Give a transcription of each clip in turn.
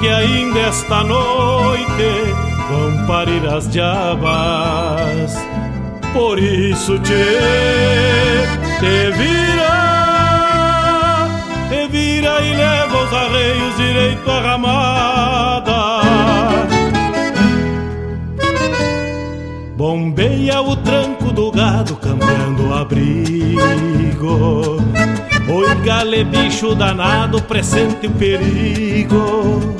que ainda esta noite vão parir as diabas. Por isso te, te vira, te vira e leva os arreios direito à ramada. Bombeia o tranco do gado cambiando o abrigo Oi, gale bicho danado, presente o perigo.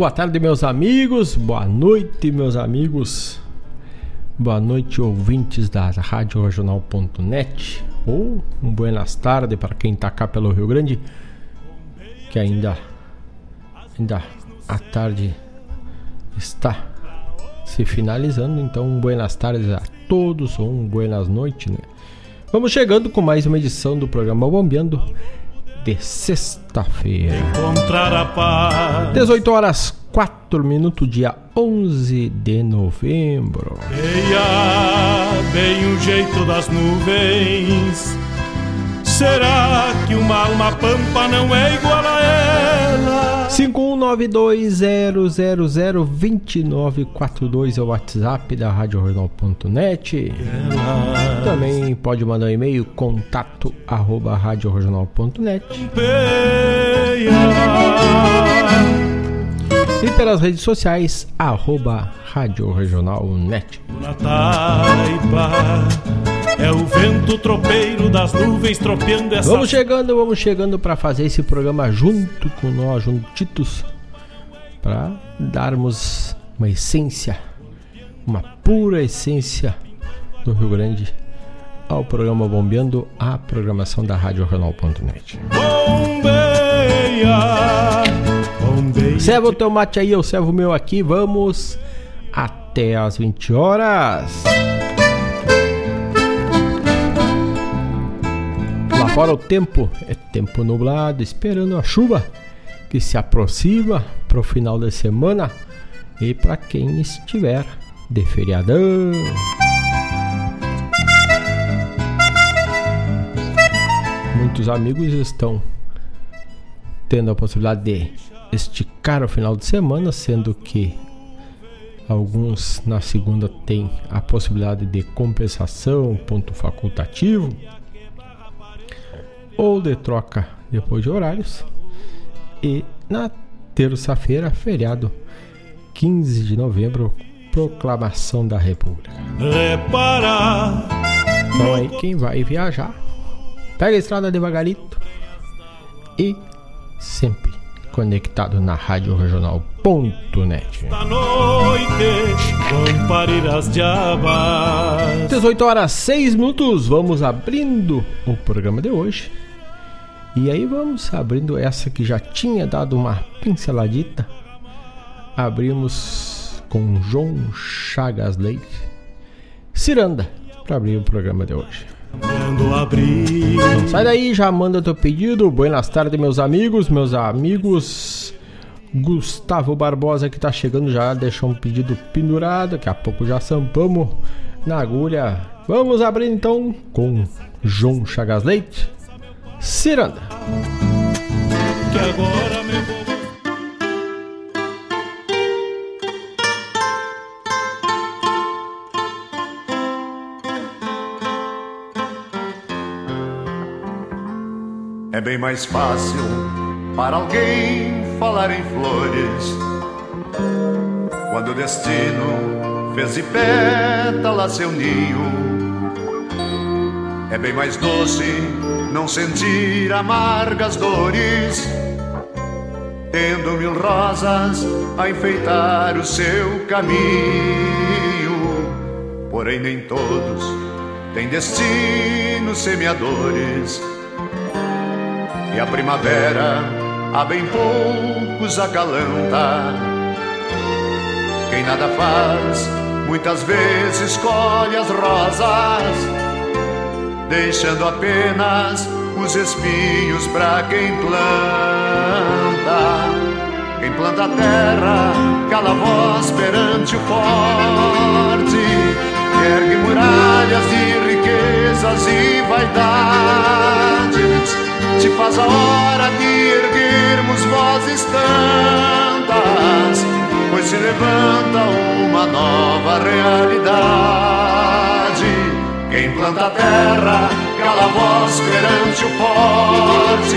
Boa tarde, meus amigos. Boa noite, meus amigos. Boa noite, ouvintes da Rádio Regional.net. Ou um buenas tardes para quem está cá pelo Rio Grande, que ainda, ainda a tarde está se finalizando. Então, um buenas tardes a todos ou um buenas noites, né? Vamos chegando com mais uma edição do programa Bombeando de sexta-feira. 18 horas 4 minutos, dia 11 de novembro. Veia bem o jeito das nuvens. Será que uma alma pampa não é igual a ela? 51920002942 é o WhatsApp da RadioRegional.net. Também pode mandar um e-mail contato arroba radioregional.net. E pelas redes sociais, arroba Rádio Regional Net. Na taipa, é o vento tropeiro das nuvens tropeando essa... Vamos chegando, vamos chegando para fazer esse programa junto com nós, juntitos, para darmos uma essência, uma pura essência do Rio Grande ao programa Bombeando, a programação da Rádio Regional.net. Bombeia. Serva o teu mate aí, eu servo o meu aqui, vamos até as 20 horas. Lá fora o tempo é tempo nublado, esperando a chuva que se aproxima para o final da semana e para quem estiver de feriadão. Muitos amigos estão tendo a possibilidade de esticar o final de semana, sendo que alguns na segunda têm a possibilidade de compensação, ponto facultativo ou de troca depois de horários. E na terça-feira, feriado 15 de novembro, proclamação da República. Então aí quem vai viajar, pega a estrada devagarito e sempre conectado na Rádio Regional.net. 18 horas 6 minutos, vamos abrindo o programa de hoje. E aí vamos abrindo essa que já tinha dado uma pinceladita. Abrimos com João Chagas Leite. Ciranda, para abrir o programa de hoje. Sai daí, já manda teu pedido. Buenas tardes, meus amigos, meus amigos. Gustavo Barbosa que tá chegando já deixou um pedido pendurado. Daqui a pouco já sampamos na agulha. Vamos abrir então com João Chagas Leite. Ciranda. Que agora me vou. É bem mais fácil para alguém falar em flores quando o destino fez de pétala seu ninho. É bem mais doce não sentir amargas dores, tendo mil rosas a enfeitar o seu caminho. Porém, nem todos têm destinos semeadores, e a primavera a bem poucos acalanta. Quem nada faz, muitas vezes colhe as rosas deixando apenas os espinhos para quem planta. Quem planta a terra, cala a voz perante o forte, ergue muralhas de riquezas e vaidades, te faz a hora de erguermos vozes tantas, pois se levanta uma nova realidade. Quem planta a terra, cala a voz perante o forte,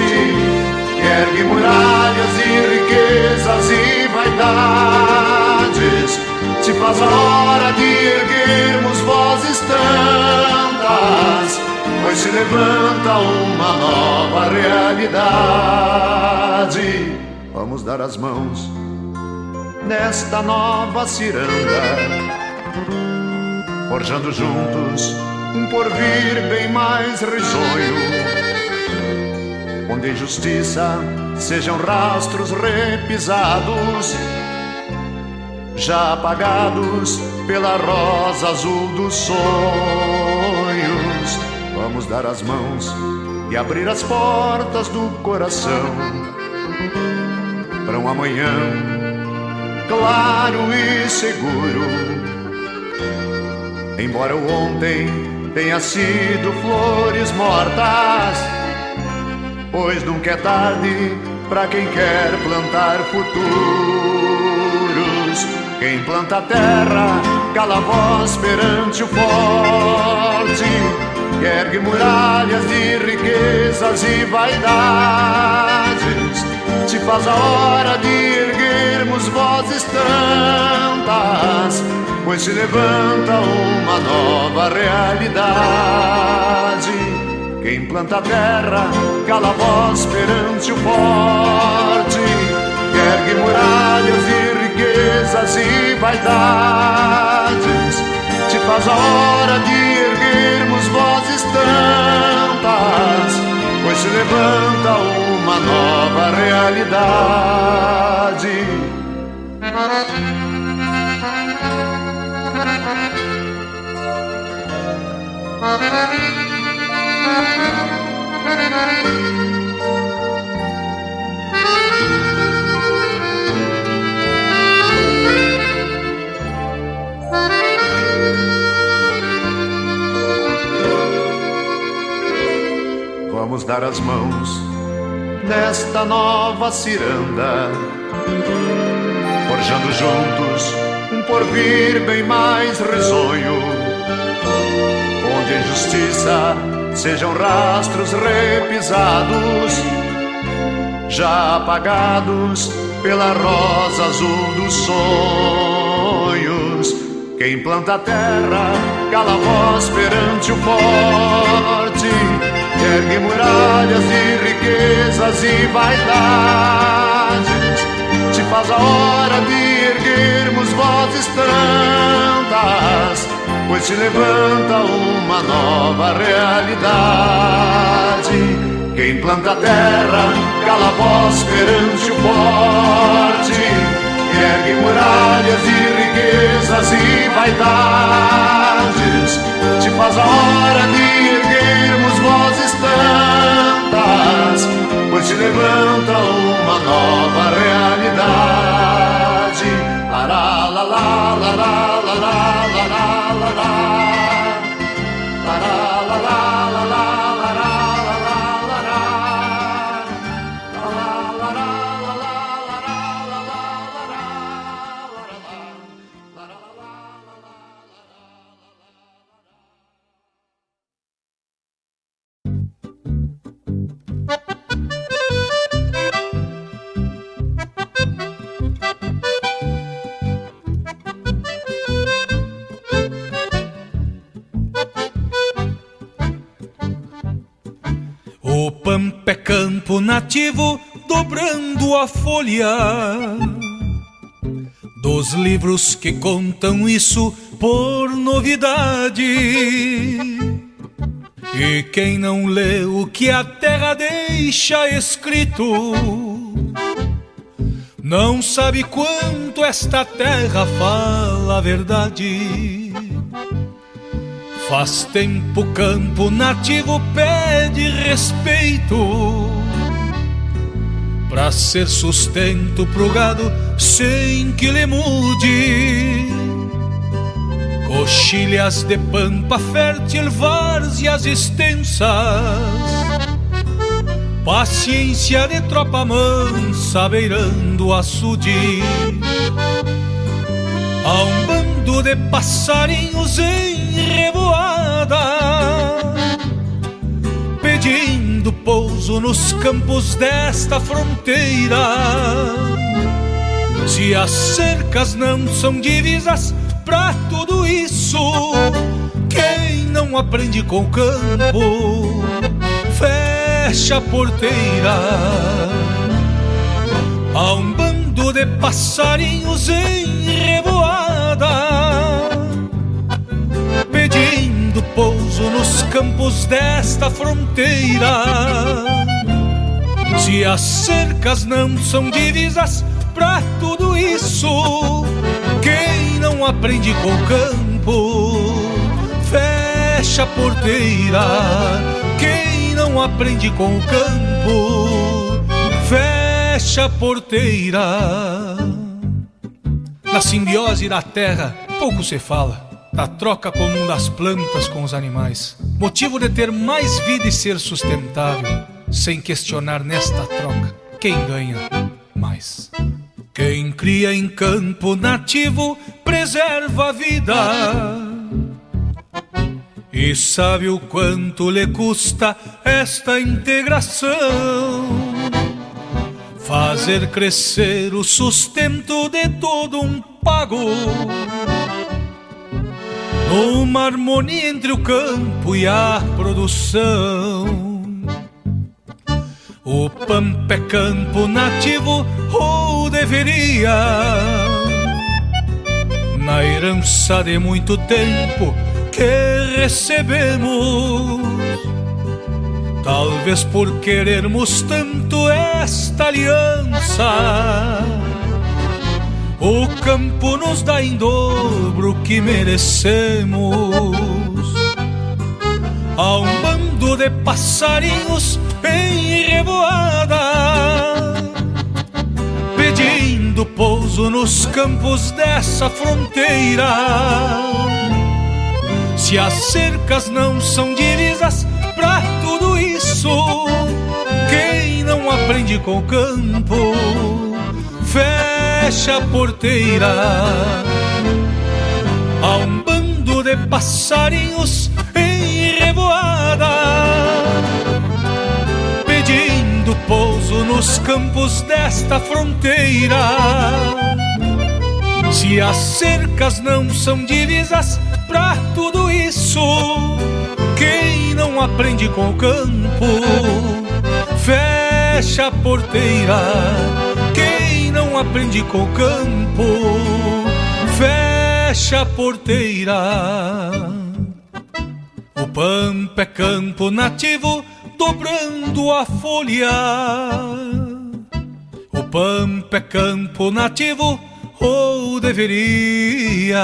ergue muralhas e riquezas e vaidades, te faz a hora de erguermos vozes tantas, pois se levanta uma nova realidade. Vamos dar as mãos nesta nova ciranda forjando juntos um porvir bem mais risonho, onde injustiça sejam rastros repisados, já apagados pela rosa azul dos sonhos. Vamos dar as mãos e abrir as portas do coração para um amanhã claro e seguro. Embora o ontem tenha sido flores mortas, pois nunca é tarde para quem quer plantar futuros. Quem planta a terra, cala a voz perante o forte, ergue muralhas de riquezas e vaidades, te faz a hora de erguermos vozes tantas pois se levanta uma nova realidade. Quem planta a terra, cala a voz perante o forte, ergue muralhas e riquezas e vaidades. Te faz a hora de erguermos vozes tantas, pois se levanta uma nova realidade. Vamos dar as mãos nesta nova ciranda, forjando juntos um porvir bem mais risonho, onde a injustiça sejam rastros repisados, já apagados pela rosa azul dos sonhos. Quem planta a terra cala a voz perante o forte, ergue muralhas de riquezas e vaidades. Te faz a hora de erguermos vozes tantas pois se levanta uma nova realidade. Quem planta a terra cala a voz perante o forte, ergue muralhas de riquezas e vaidades. all nativo dobrando a folha dos livros que contam isso por novidade. E quem não lê o que a terra deixa escrito, não sabe quanto esta terra fala a verdade. Faz tempo campo nativo pede respeito Pra ser sustento pro gado sem que lhe mude. Coxilhas de pampa fértil, várzeas extensas. Paciência de tropa mansa beirando açude. Há um bando de passarinhos em revoada, pedindo pouso nos campos desta fronteira. Se as cercas não são divisas pra tudo isso, quem não aprende com o campo, fecha a porteira. Há um bando de passarinhos em revoada nos campos desta fronteira. Se as cercas não são divisas pra tudo isso, quem não aprende com o campo, fecha a porteira. Quem não aprende com o campo, fecha a porteira. Na simbiose da terra, pouco se fala da troca comum das plantas com os animais, motivo de ter mais vida e ser sustentável, sem questionar nesta troca quem ganha mais. Quem cria em campo nativo preserva a vida e sabe o quanto lhe custa esta integração. Fazer crescer o sustento de todo um pago uma harmonia entre o campo e a produção. O pampa é campo nativo, deveria. Na herança de muito tempo que recebemos, talvez por querermos tanto esta aliança. O campo nos dá em dobro o que merecemos. Há um bando de passarinhos em revoada, pedindo pouso nos campos dessa fronteira. Se as cercas não são divisas pra tudo isso, quem não aprende com o campo, fecha a porteira. Há um bando de passarinhos em revoada pedindo pouso nos campos desta fronteira. Se as cercas não são divisas pra tudo isso, quem não aprende com o campo, fecha a porteira. Aprende com o campo, fecha a porteira. O pampa é campo nativo dobrando a folha. O pampa é campo nativo, ou deveria.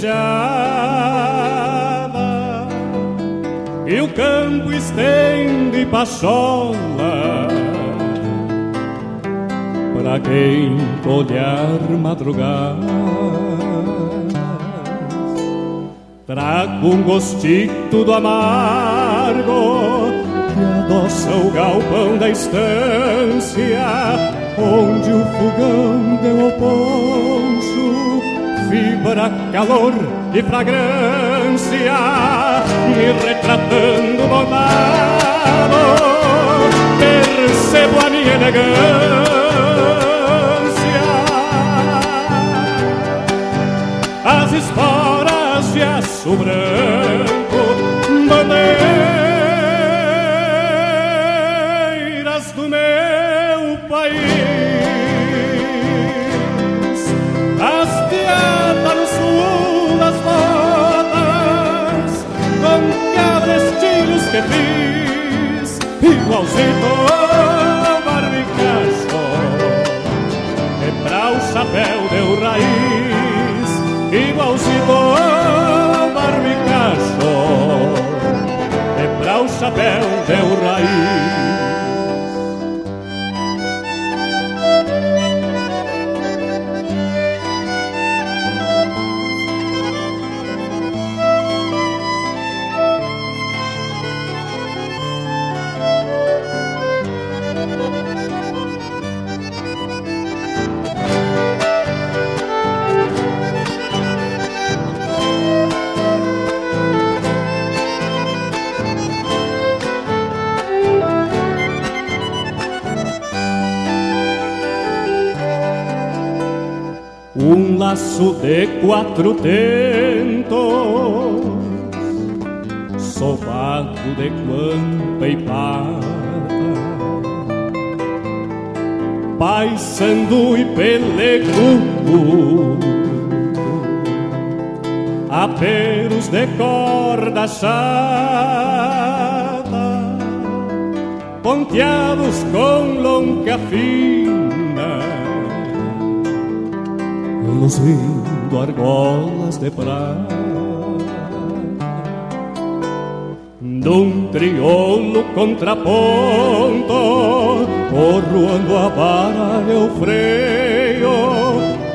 java e o campo estende pachola para quem olhar madrugadas. Trago um gostito do amargo que adoça o galpão da estância onde o fogão deu o poncho fibra, calor e fragrância, me retratando bondado, percebo a minha elegância. As esporas de aço branco, que fiz igualzinho barbicacho Quebrar o chapéu deu raiz igualzinho barbicacho Quebrar o chapéu deu raiz um laço de quatro tentos, sovaco de guampa e pata, paisando e pelecudo, aperos de corda chata, ponteados com longa fina, luzindo argolas de prata. Dum triolo contraponto, porroando a vara e o freio,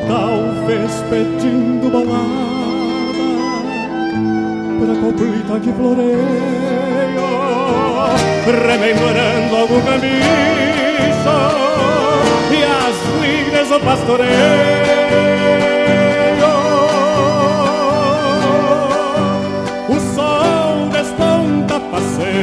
talvez pedindo balada pra completa que floreio, rememorando algum camisa e as linhas do pastoreio.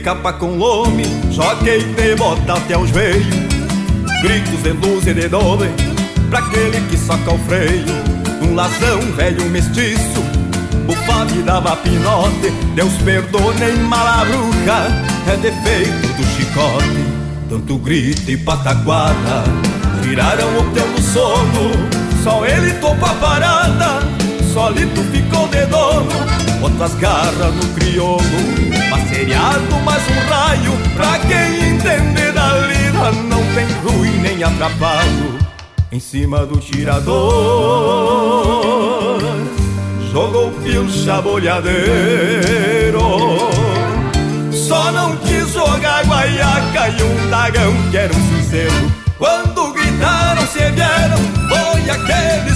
capa com lome, joguei de bota até os veios. Gritos de luz e de doble, pra aquele que soca o freio. Um lasão velho mestiço, bufave dava pinote. Deus perdone malabruca, é defeito do chicote. Tanto grito e pataquada, tiraram o teu do sono. Só ele topa a parada, solito ficou de dono. Outras garras no crioulo Seriado mais um raio. Pra quem entender da lida Não tem ruim nem atrapalho. Em cima do tirador Jogou pilcha bolhadeiro. Só não quis jogar guaiaca E um dagão que era um sincero. Quando gritaram se vieram Foi aquele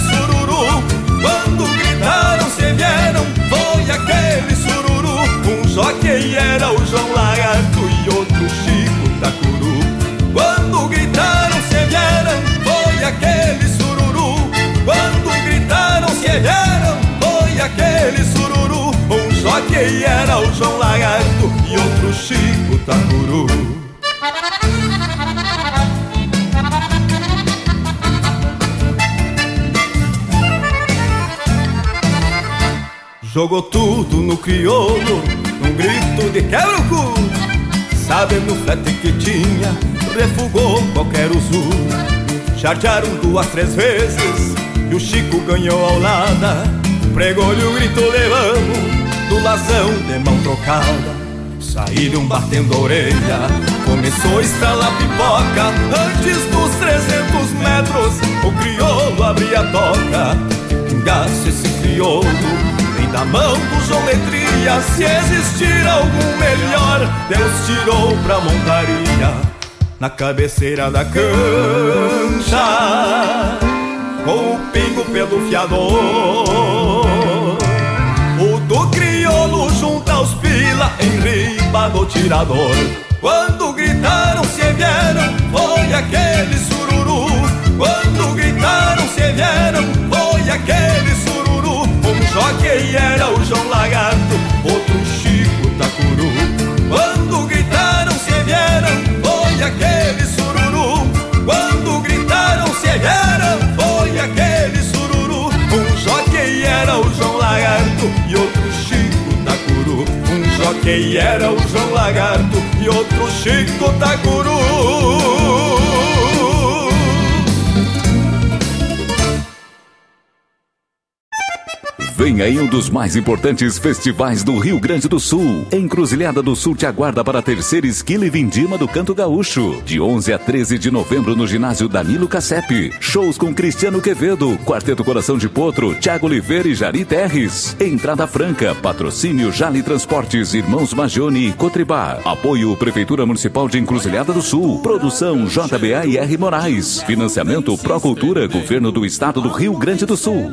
só quem era o João Lagarto e outro Chico Tacuru Quando gritaram se vieram, foi aquele sururu. Quando gritaram se vieram, foi aquele sururu. Um quem era o João Lagarto e outro Chico Tacuru Jogou tudo no crioulo um grito de quebra o cu. Sabendo o flete que tinha Refugou qualquer uso Chartearam duas, três vezes E o Chico ganhou ao lado Pregou-lhe o grito levamos Do lasão de mão trocada. Saíram batendo a orelha Começou a estralar pipoca. Antes dos 300 metros O crioulo abria a toca. Pingasse esse crioulo mão do geometria Se existir algum melhor Deus tirou pra montaria Na cabeceira da cancha Com o pingo pelo fiador. O do crioulo junto aos pila Em riba do tirador. Quando gritaram se vieram Foi aquele sururu. Quando gritaram se vieram Foi aquele sururu só quem era o João Lagarto, outro Chico Tacuru. Quando gritaram se vieram, foi aquele sururu. Quando gritaram se vieram, foi aquele sururu. Um jockey era o João Lagarto e outro Chico Tacuru. Um jockey era o João Lagarto e outro Chico Tacuru. Vem aí um dos mais importantes festivais do Rio Grande do Sul. Encruzilhada do Sul te aguarda para a terceira esquila e vindima do Canto Gaúcho. De 11 a 13 de novembro no ginásio Danilo Cassep. Shows com Cristiano Quevedo, Quarteto Coração de Potro, Tiago Oliveira e Jari Terres. Entrada franca, patrocínio Jali Transportes, Irmãos Magione e Cotribá. Apoio Prefeitura Municipal de Encruzilhada do Sul. Produção JBA e R Moraes. Financiamento Procultura, Governo do Estado do Rio Grande do Sul.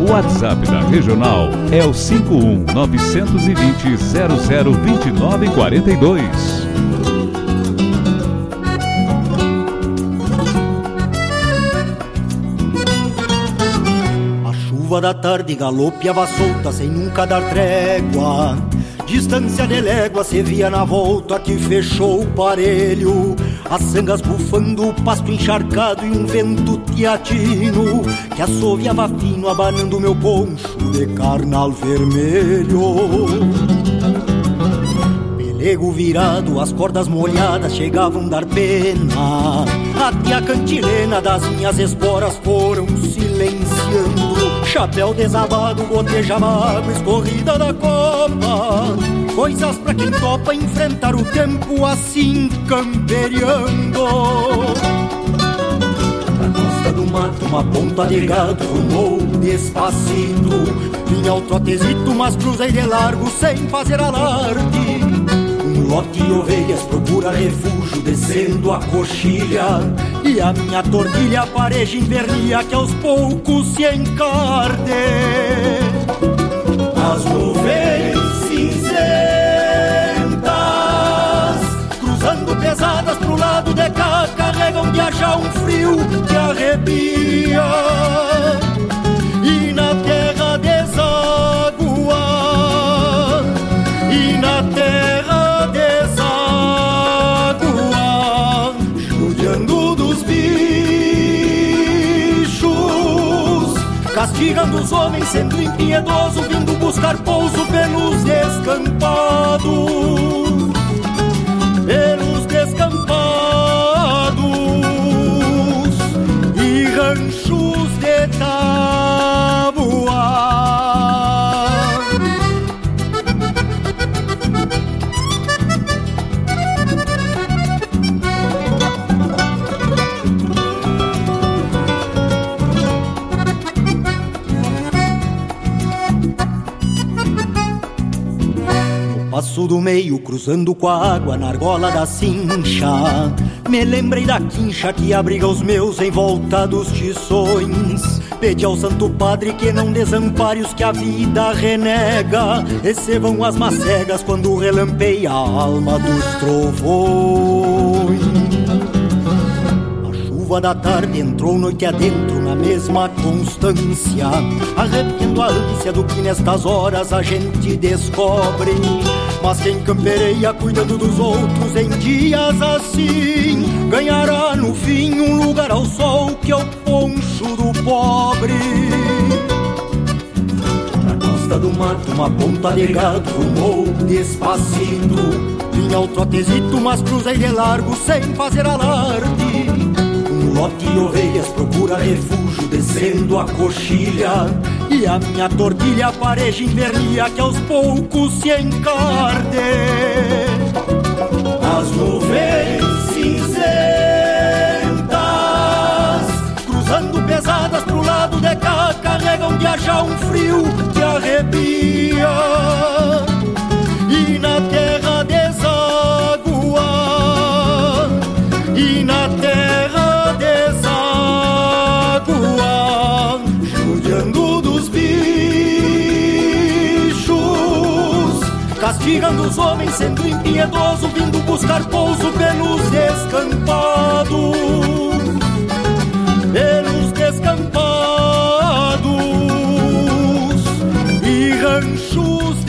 O WhatsApp da Regional é o 51 920 0029 chuva da tarde galopeava solta sem nunca dar trégua. Distância de légua se via na volta que fechou o parelho. As sangas bufando, o pasto encharcado e um vento teatino Que assoviava fino, abanando meu poncho de carnal vermelho. Pelego virado, as cordas molhadas chegavam dar pena. Até a cantilena das minhas esporas foram silenciando Chapéu desabado, gotejava água escorrida da copa. Coisas pra quem topa enfrentar o tempo assim camperiando. Na costa do mato, uma ponta de gado rumou despacito Vinha o trotezito, mas cruzei de largo sem fazer alarde lote de ovelhas procura refúgio descendo a coxilha. E a minha tortilha pareja invernia que aos poucos se encarde. As nuvens cinzentas Cruzando pesadas pro lado de cá Carregam de achar um frio que arrepia Castigando os homens sendo impiedoso Vindo buscar pouso pelos descampados Passo do meio, cruzando com a água na argola da cincha. Me lembrei da quincha que abriga os meus em volta dos tições. Pedi ao Santo Padre que não desampare os que a vida renega. Recebam as macegas quando relampeia a alma dos trovões. A chuva da tarde entrou noite adentro na mesma constância, arrepiando a ânsia do que nestas horas a gente descobre. Mas quem campereia cuidando dos outros em dias assim, ganhará no fim um lugar ao sol que é o poncho do pobre. Na costa do mato, uma ponta de gado rumou despacito. Vinha o trotezito, mas cruzei de largo sem fazer alarde. Um lote de ovelhas procura refúgio descendo a coxilha. E a minha tortilha pareja invernia que aos poucos se encarde. As nuvens cinzentas cruzando pesadas pro lado de cá carregam de achar um frio que arrepia. E na terra deságua, e na terra castigando os homens, sendo impiedoso, vindo buscar pouso pelos descampados. Pelos descampados. E ranchos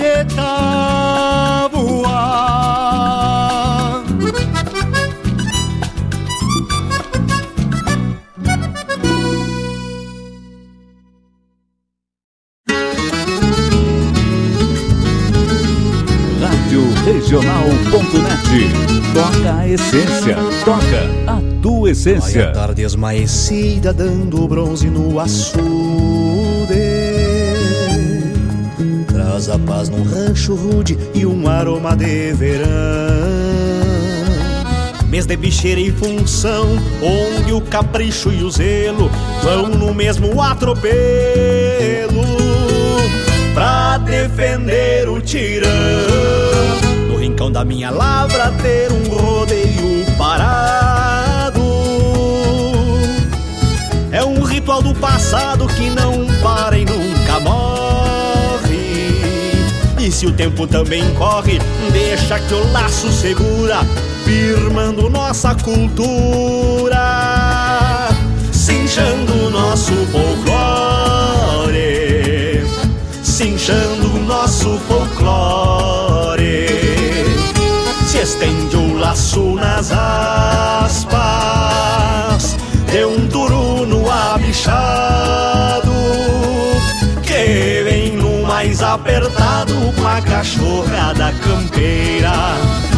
Regional.net. Toca a essência, toca a tua essência. Vai a tarde esmaecida dando bronze no açude. Traz a paz num rancho rude e um aroma de verão. Mês de bicheira e função, onde o capricho e o zelo vão no mesmo atropelo pra defender o tirão. Rincão da minha lavra ter um rodeio parado. É um ritual do passado que não para e nunca morre. E se o tempo também corre, deixa que o laço segura, firmando nossa cultura, o laço nas aspas, de um turuno abichado, que vem no mais apertado com a cachorrada campeira.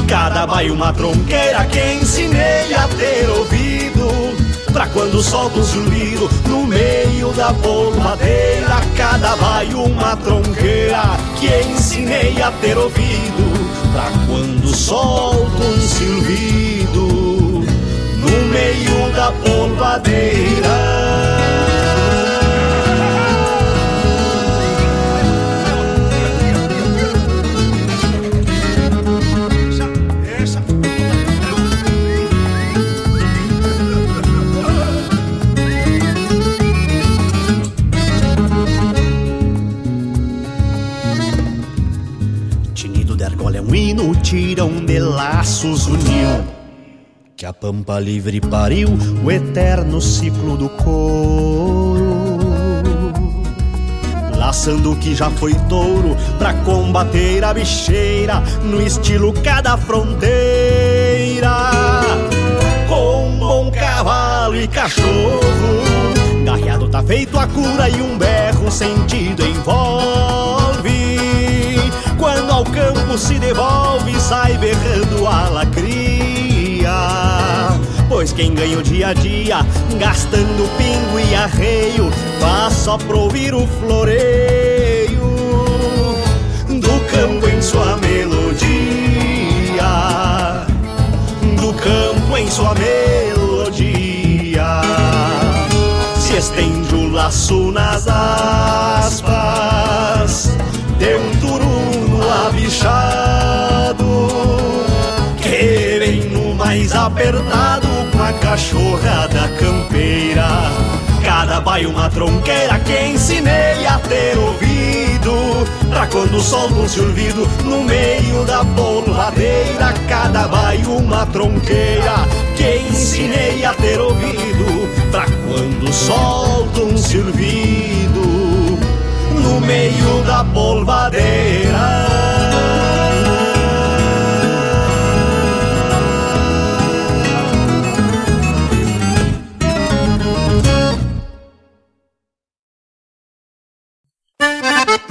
Cada baio uma tronqueira que ensinei a ter ouvido Pra quando solta um zumbido no meio da polvadeira Cada vai uma tronqueira que ensinei a ter ouvido. Pra quando solta um silbido no meio da polvadeira tirão de laços uniu. Que a pampa livre pariu o eterno ciclo do couro. Laçando o que já foi touro pra combater a bicheira No estilo cada fronteira. Com bom cavalo e cachorro Garreado tá feito a cura e um berro sentido envolve quando ao campo se devolve, sai berrando a lacria. Pois quem ganha o dia a dia, gastando pingo e arreio, faz só pra ouvir o floreio do campo em sua melodia. Do campo em sua melodia. Se estende o laço nas aspas, bichado Que vem no mais apertado com a cachorrada campeira. Cada baio uma tronqueira que ensinei a ter ouvido. Pra quando solta um silvido no meio da polvadeira Cada baio uma tronqueira que ensinei a ter ouvido. Pra quando solta um silvido meio da polvadeira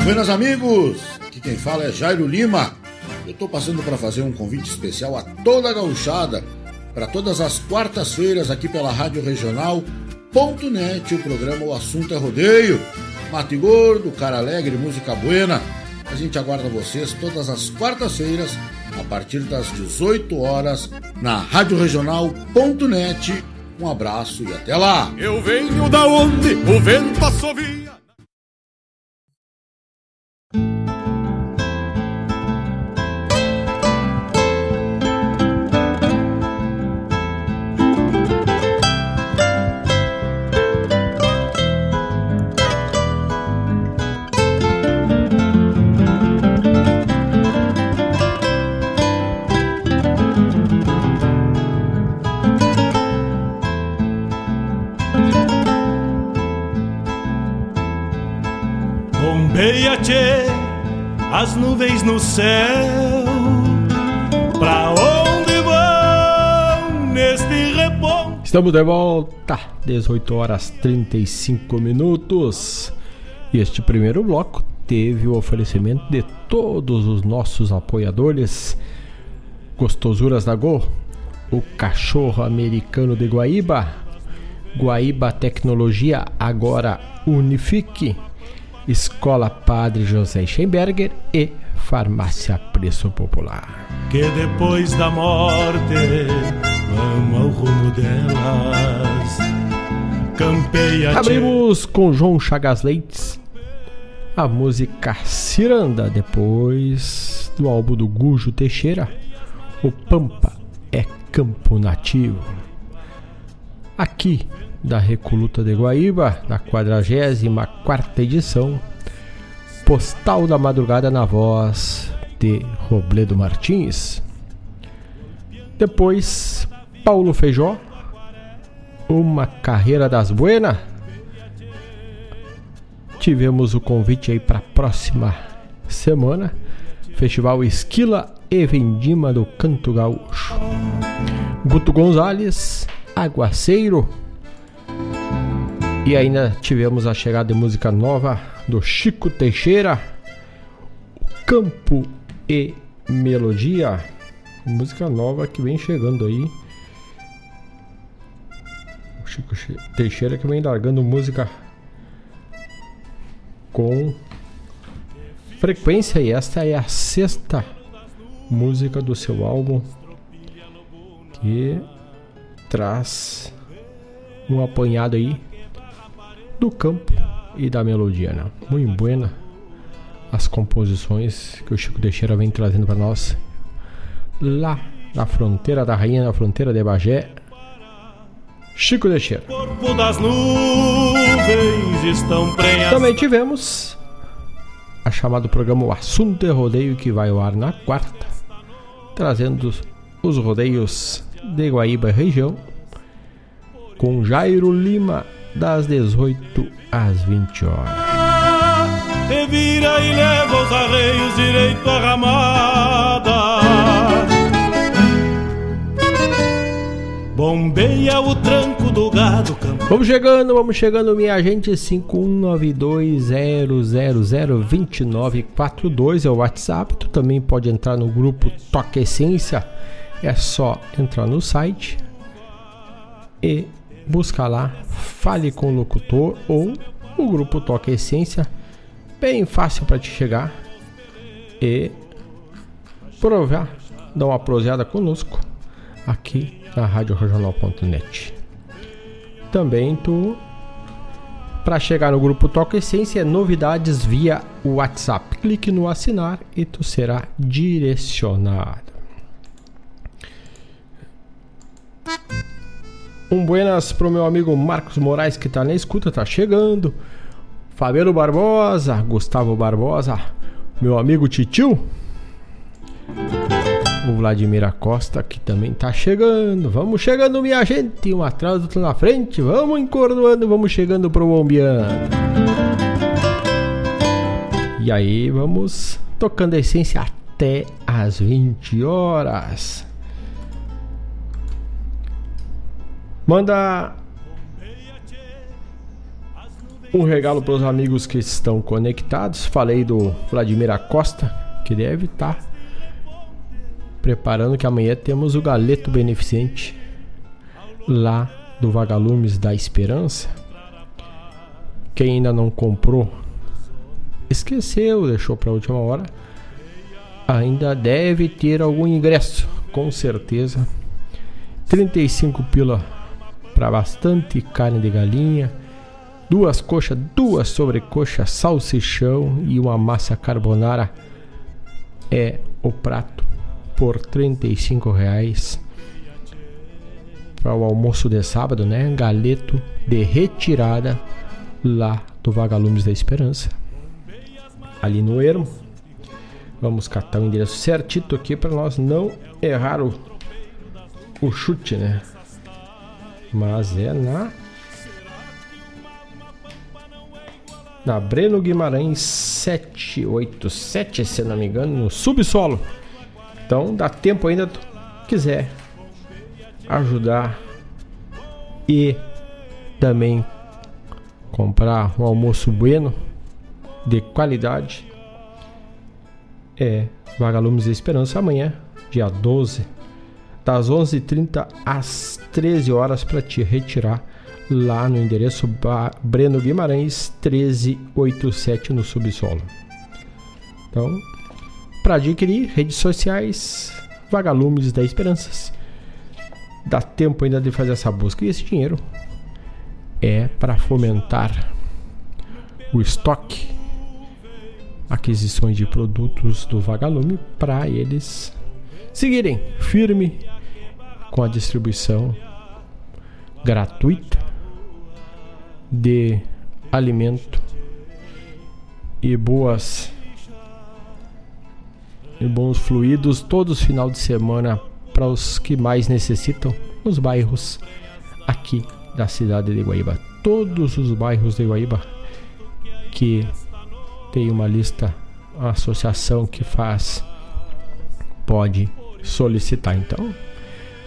Buenas amigos, aqui quem fala é Jairo Lima. Eu estou passando para fazer um convite especial a toda a gauchada para todas as quartas-feiras aqui pela Rádio Regional.net, o programa O Assunto é Rodeio. Mate Gordo, Cara Alegre, Música Buena. A gente aguarda vocês todas as quartas-feiras a partir das 18 horas na Rádio Regional.net. Um abraço e até lá. Eu venho da onde o vento assovia. As nuvens no céu. Pra onde vão neste? Estamos de volta, 18 horas 35 minutos. E este primeiro bloco teve o oferecimento de todos os nossos apoiadores. Gostosuras da Go, o cachorro americano de Guaíba, Guaíba Tecnologia, agora Unifique, Escola Padre José Schemberger e Farmácia Preço Popular. Que depois da morte vamos ao rumo delas. Campeia Abrimos com João Chagas Leites a música Ciranda, depois do álbum do Gujo Teixeira, o Pampa é Campo Nativo. Aqui da Recoluta de Guaíba, na 44 edição, Postal da Madrugada na voz de Robledo Martins. Depois, Paulo Feijó, Uma Carreira das Buenas tivemos o convite aí para a próxima semana. Festival Esquila e Vendima do Canto Gaúcho. Guto Gonzalez, Aguaceiro. E ainda tivemos a chegada de música nova do Chico Teixeira, Campo e Melodia. Música nova que vem chegando aí. O Chico Teixeira que vem largando música com frequência e esta é a sexta música do seu álbum que traz um apanhado aí do campo e da melodia, né? Muito buena as composições que o Chico Teixeira vem trazendo para nós lá na fronteira da rainha, na fronteira de Bagé. Chico Teixeira. Também tivemos a chamado programa O Assunto é Rodeio que vai ao ar na quarta, trazendo os rodeios de Guaíba e região com Jairo Lima das 18 às 20 horas. Te vira e leva os arreios direito à ramada. Bombeia o tranco do gado campo. Vamos chegando, vamos chegando, minha gente. 5192002942 é o WhatsApp. Tu também pode entrar no grupo Toque Essência. É só entrar no site e buscar lá Fale com o Locutor ou o grupo Toque Essência. Bem fácil para te chegar e provar, dar uma proseada conosco aqui na radioregional.net. Também tu para chegar no grupo Toca Essência, novidades via WhatsApp. Clique no assinar e tu será direcionado. Um buenas pro meu amigo Marcos Moraes que tá na escuta, tá chegando. Fabiano Barbosa, Gustavo Barbosa, meu amigo Titio. O Vladimir Acosta que também tá chegando. Vamos chegando, minha gente. Um atrás, outro na frente. Vamos encordoando, vamos chegando pro bombeando. E aí, vamos tocando a essência até às 20 horas. Manda um regalo para os amigos que estão conectados. Falei do Vladimir Acosta, que deve estar tá preparando que amanhã temos o Galeto Beneficente lá do Vagalumes da Esperança. Quem ainda não comprou, esqueceu, deixou para a última hora, ainda deve ter algum ingresso, com certeza. 35 pila para bastante carne de galinha, duas coxas, duas sobrecoxas, salsichão e uma massa carbonara é o prato por 35 reais para o almoço de sábado, né? Galeto de retirada lá do Vagalumes da Esperança, ali no Ermo. Vamos catar o endereço certito aqui para nós não errar o, o chute, né? Mas é na na Breno Guimarães 787, se não me engano, no subsolo. Então dá tempo ainda, quiser ajudar e também comprar um almoço bueno de qualidade. É Vagalumes da Esperança amanhã, dia 12, das 11h30 às 13 horas para te retirar lá no endereço Breno Guimarães 1387 no subsolo. Então, para adquirir redes sociais Vagalumes da Esperança. Dá tempo ainda de fazer essa busca e esse dinheiro é para fomentar o estoque, aquisições de produtos do Vagalume para eles seguirem firme com a distribuição gratuita de alimento e boas e bons fluidos todos os final de semana para os que mais necessitam nos bairros aqui da cidade de Guaíba. Todos os bairros de Guaíba que tem uma lista, a associação que faz pode solicitar. Então,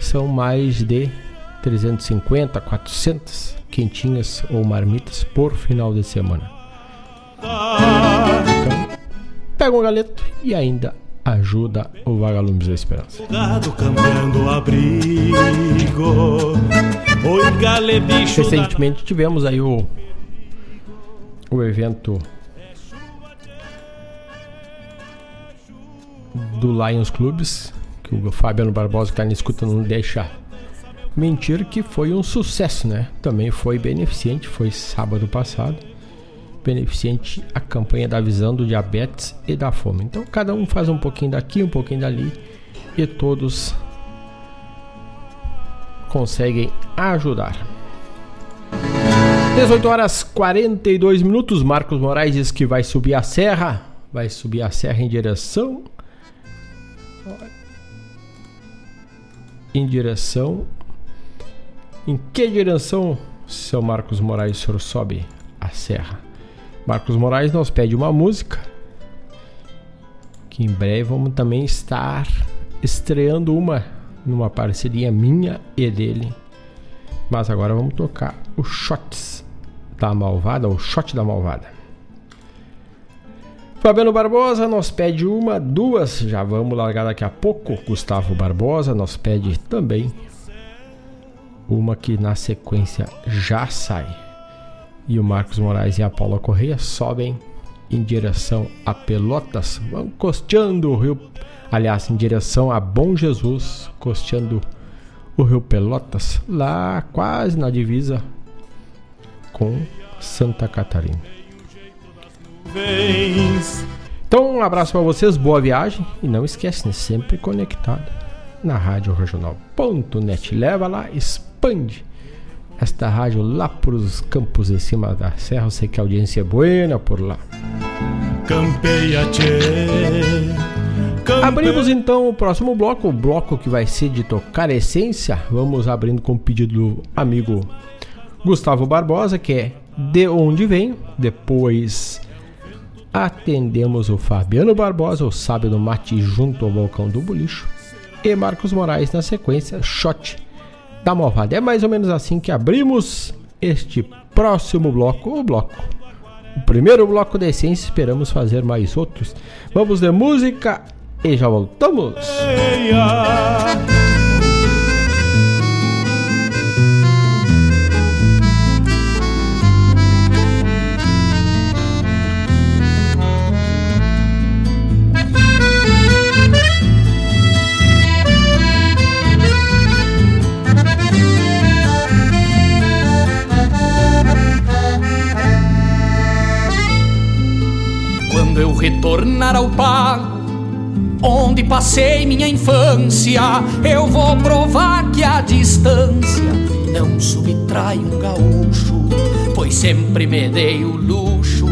são mais de 350, 400 quentinhas ou marmitas por final de semana. Então, pega um galeto e ainda ajuda o Vagalumes da Esperança. Recentemente tivemos aí o, o evento do Lions Clubs, que o Fabiano Barbosa que está na escuta não deixa mentir que foi um sucesso, né? Também foi beneficente, foi sábado passado beneficente a campanha da visão do diabetes e da fome. Então cada um faz um pouquinho daqui, um pouquinho dali e todos conseguem ajudar. 18 horas 42 minutos. Marcos Moraes diz que vai subir a serra, vai subir a serra em direção em direção em que direção, seu Marcos Moraes, senhor sobe a serra? Marcos Moraes nos pede uma música que em breve vamos também estar estreando uma numa parceria minha e dele. Mas agora vamos tocar o Shots da Malvada, o Shot da Malvada. Fabiano Barbosa nos pede uma, duas, já vamos largar daqui a pouco. Gustavo Barbosa nos pede também uma que na sequência já sai e o Marcos Moraes e a Paula Correia sobem em direção a Pelotas, vão costeando o rio, aliás, em direção a Bom Jesus, costeando o rio Pelotas, lá quase na divisa com Santa Catarina. Então, um abraço para vocês, boa viagem e não esquece, né, sempre conectado na Rádio Regional.net. Leva lá, expande esta rádio lá para os campos em cima da serra. Eu sei que a audiência é boa por lá. Campeia, Abrimos então o próximo bloco, o bloco que vai ser de tocar essência. Vamos abrindo com o pedido do amigo Gustavo Barbosa, que é De Onde Vem. Depois atendemos o Fabiano Barbosa, o sábio do mate junto ao balcão do bolicho. E Marcos Moraes na sequência, Shot da Malvada. É mais ou menos assim que abrimos este próximo bloco, o bloco. O primeiro bloco da essência, esperamos fazer mais outros. Vamos de música e já voltamos. Quando eu retornar ao pago, onde passei minha infância, eu vou provar que a distância não subtrai um gaúcho, pois sempre me dei o luxo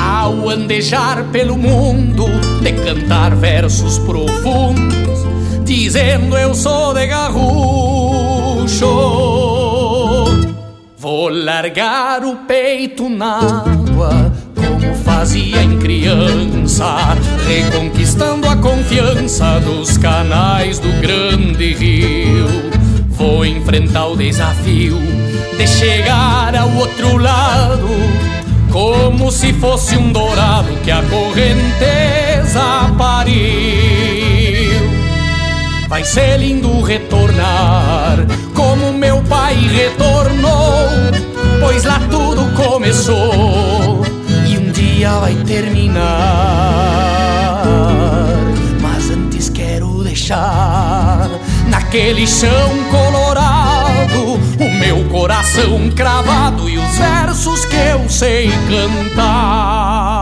ao andejar pelo mundo de cantar versos profundos, dizendo eu sou de gaúcho. Vou largar o peito na água fazia em criança, reconquistando a confiança dos canais do grande rio. Vou enfrentar o desafio de chegar ao outro lado, como se fosse um dourado que a correnteza pariu. Vai ser lindo retornar como meu pai retornou, pois lá tudo começou dia vai terminar. Mas antes quero deixar naquele chão colorado o meu coração cravado e os versos que eu sei cantar.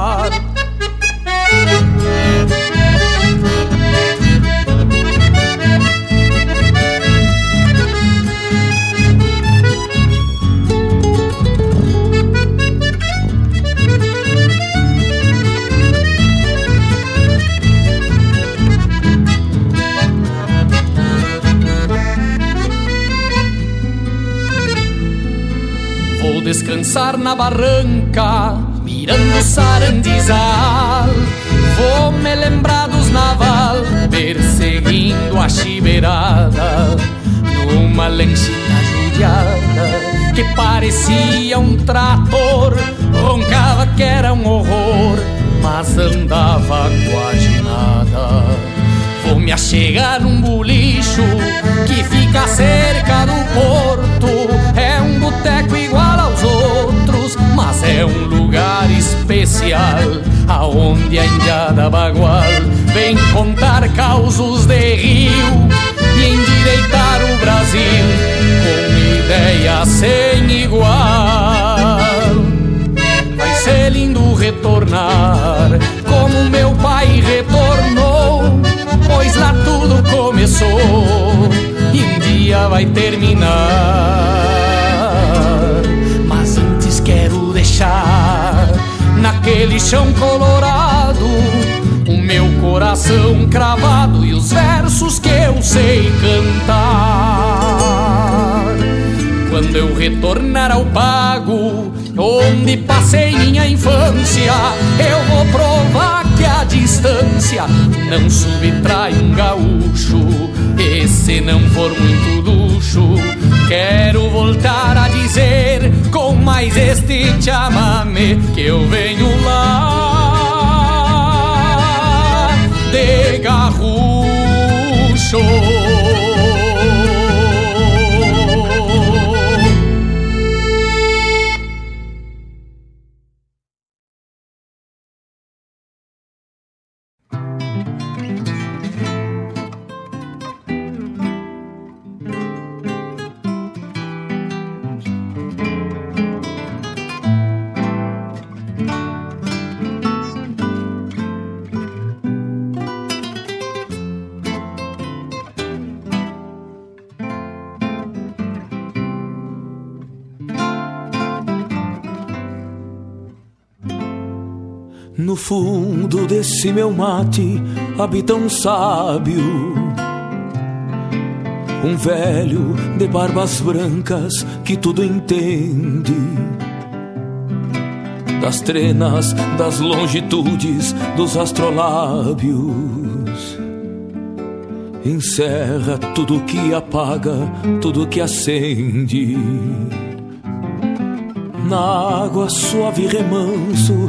Descansar na barranca, mirando sarandizal. Vou me lembrar dos naval, perseguindo a chibeirada, numa lanchita judiada que parecia um trator, roncava que era um horror, mas andava quase nada. Vou me achegar num bolicho que fica cerca do porto. É um boteco é um lugar especial. Aonde a indiada bagual vem contar causos de rio e endireitar o Brasil com ideia sem igual. Vai ser lindo retornar como meu pai retornou pois lá tudo começou e um dia vai terminar. Naquele chão colorado o meu coração cravado e os versos que eu sei cantar. Quando eu retornar ao pago, onde passei minha infância, eu vou provar distância não subtrai um gaúcho. E se não for muito luxo, quero voltar a dizer com mais este chamame que eu venho lá fundo desse meu mate habita um sábio, um velho de barbas brancas que tudo entende. Das trenas, das longitudes, dos astrolábios. Encerra tudo que apaga, tudo que acende. Na água suave remanso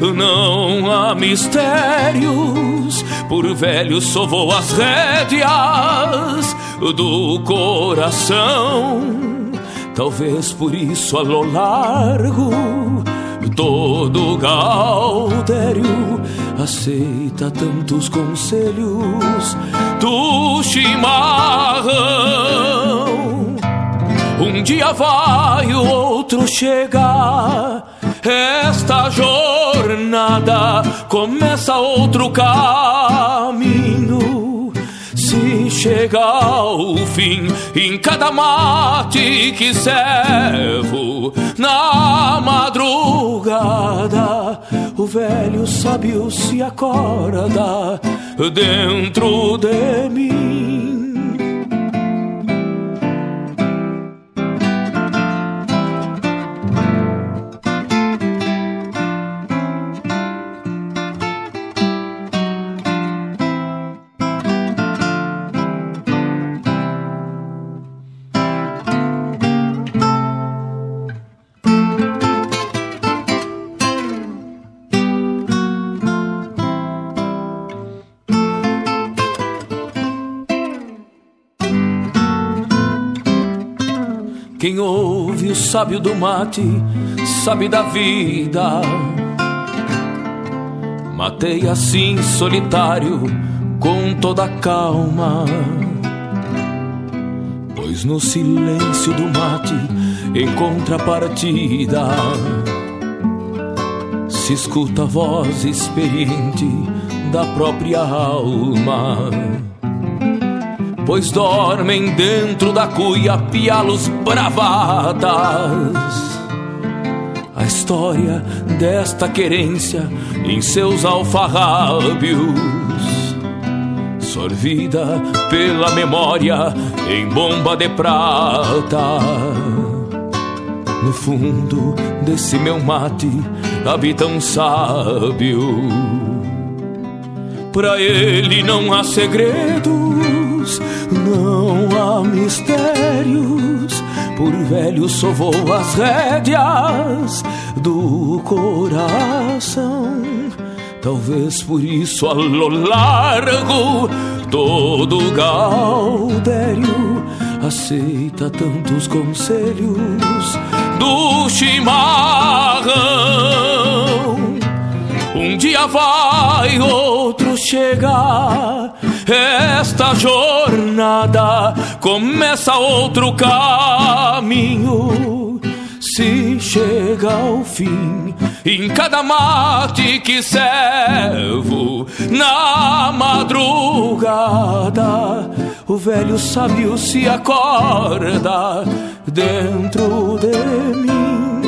não há mistérios. Por velho sovou as rédeas do coração. Talvez por isso a lo largo todo gaudério aceita tantos conselhos do chimarrão. Um dia vai, o outro chega. Esta jornada começa outro caminho. se chega ao fim em cada mate que servo na madrugada o velho sábio se acorda dentro de mim sábio do mate sabe da vida. Matei assim solitário com toda calma. Pois no silêncio do mate encontra partida. Se escuta a voz experiente da própria alma pois dormem dentro da cuia pialos bravadas. A história desta querência em seus alfarrábios, sorvida pela memória em bomba de prata. No fundo desse meu mate habita um sábio. Pra ele não há segredos não há mistérios, por velho sovou as rédeas do coração. Talvez por isso a lo largo todo gaudério aceita tantos conselhos do chimarrão. Um dia vai, outro chega esta jornada começa outro caminho. Se chega ao fim, em cada mate que servo, na madrugada, o velho sábio se acorda dentro de mim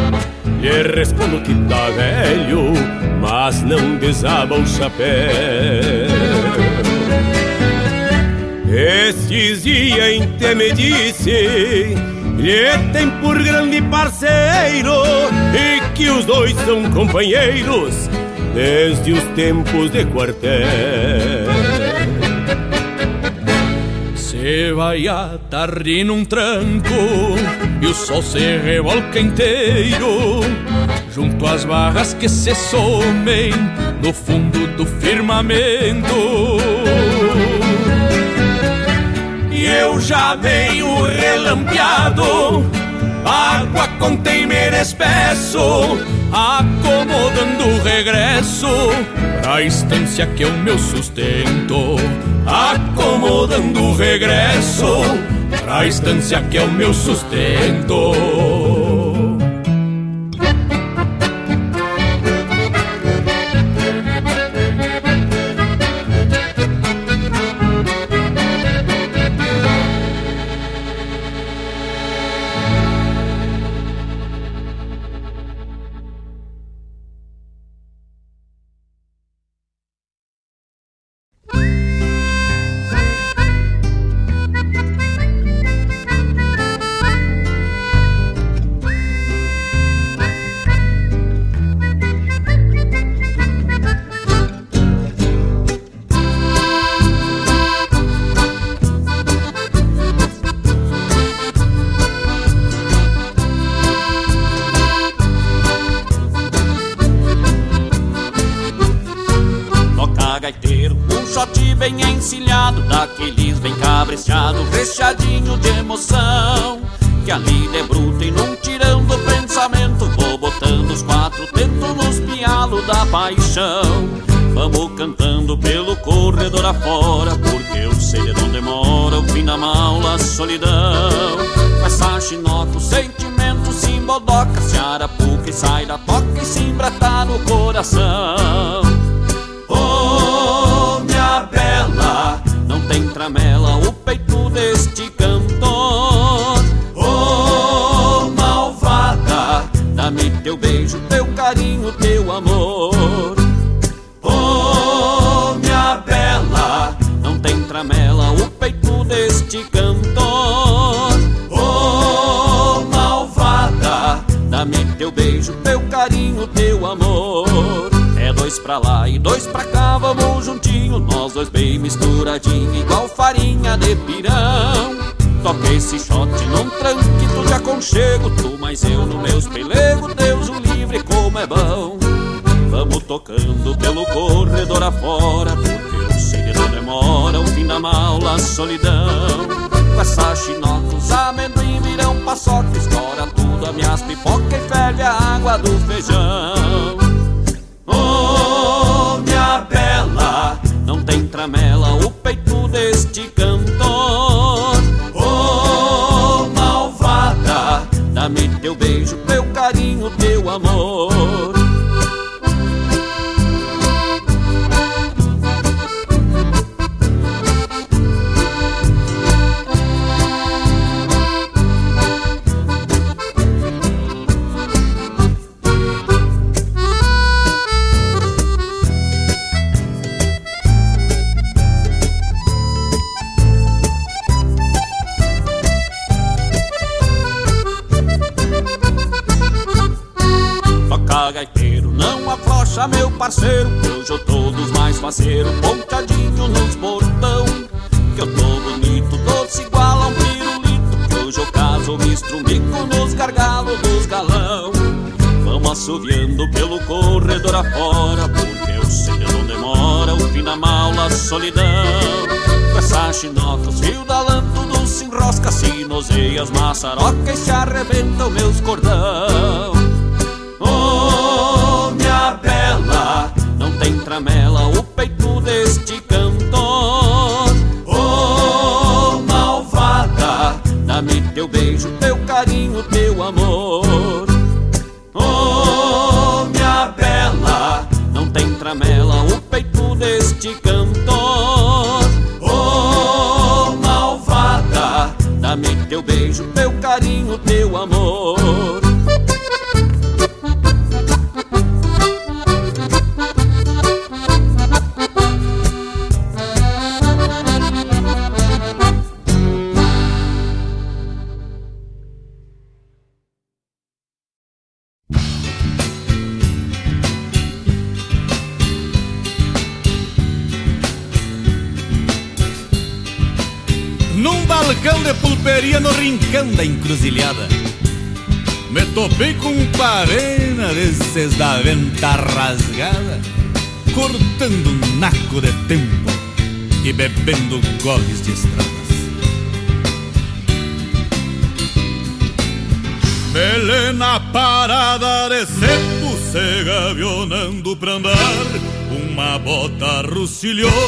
Lhe respondo que tá velho, mas não desaba o chapéu. Estes dias em te me disse Lhe tem por grande parceiro E que os dois são companheiros Desde os tempos de quartel Se vai a tarde num tranco e o sol se revolca inteiro junto às barras que se somem no fundo do firmamento. E eu já venho relampeado, água com temer espesso, acomodando o regresso pra estância que é o meu sustento, acomodando o regresso pra estância que é o meu sustento. Bota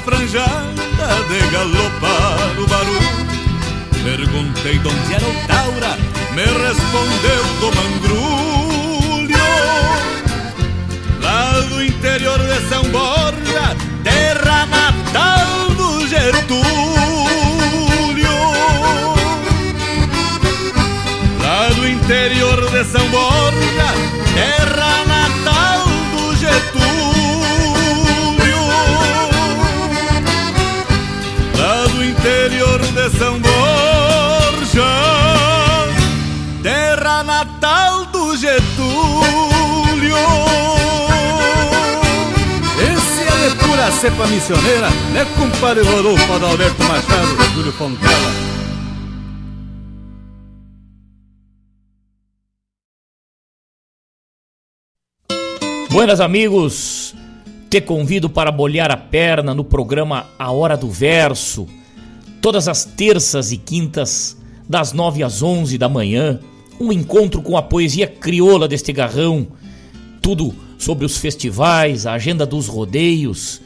franjada de galopar o barulho. Perguntei de onde era o Taura, me respondeu do mangrulho. Lá do interior de São Borja, terra natal do Getúlio. interior de São Borja, terra natal do Getúlio. De São Borja, terra natal do Getúlio. Esse é de pura cepa missioneira, né, compadre Rodolfo Adalberto Machado, Júlio Fontela. Buenas amigos, te convido para bolhar a perna no programa A Hora do Verso, todas as terças e quintas, das 9 às 11 da manhã, um encontro com a poesia crioula deste garrão, tudo sobre os festivais, a agenda dos rodeios,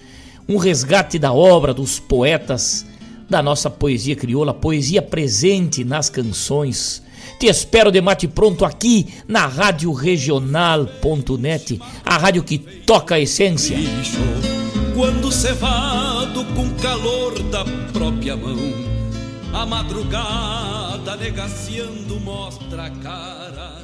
um resgate da obra dos poetas da nossa poesia crioula, poesia presente nas canções, Te espero de mate pronto aqui na Rádio Regional.net, a rádio que toca a essência. Quando cevado com calor da própria mão, a madrugada negaciando mostra a cara,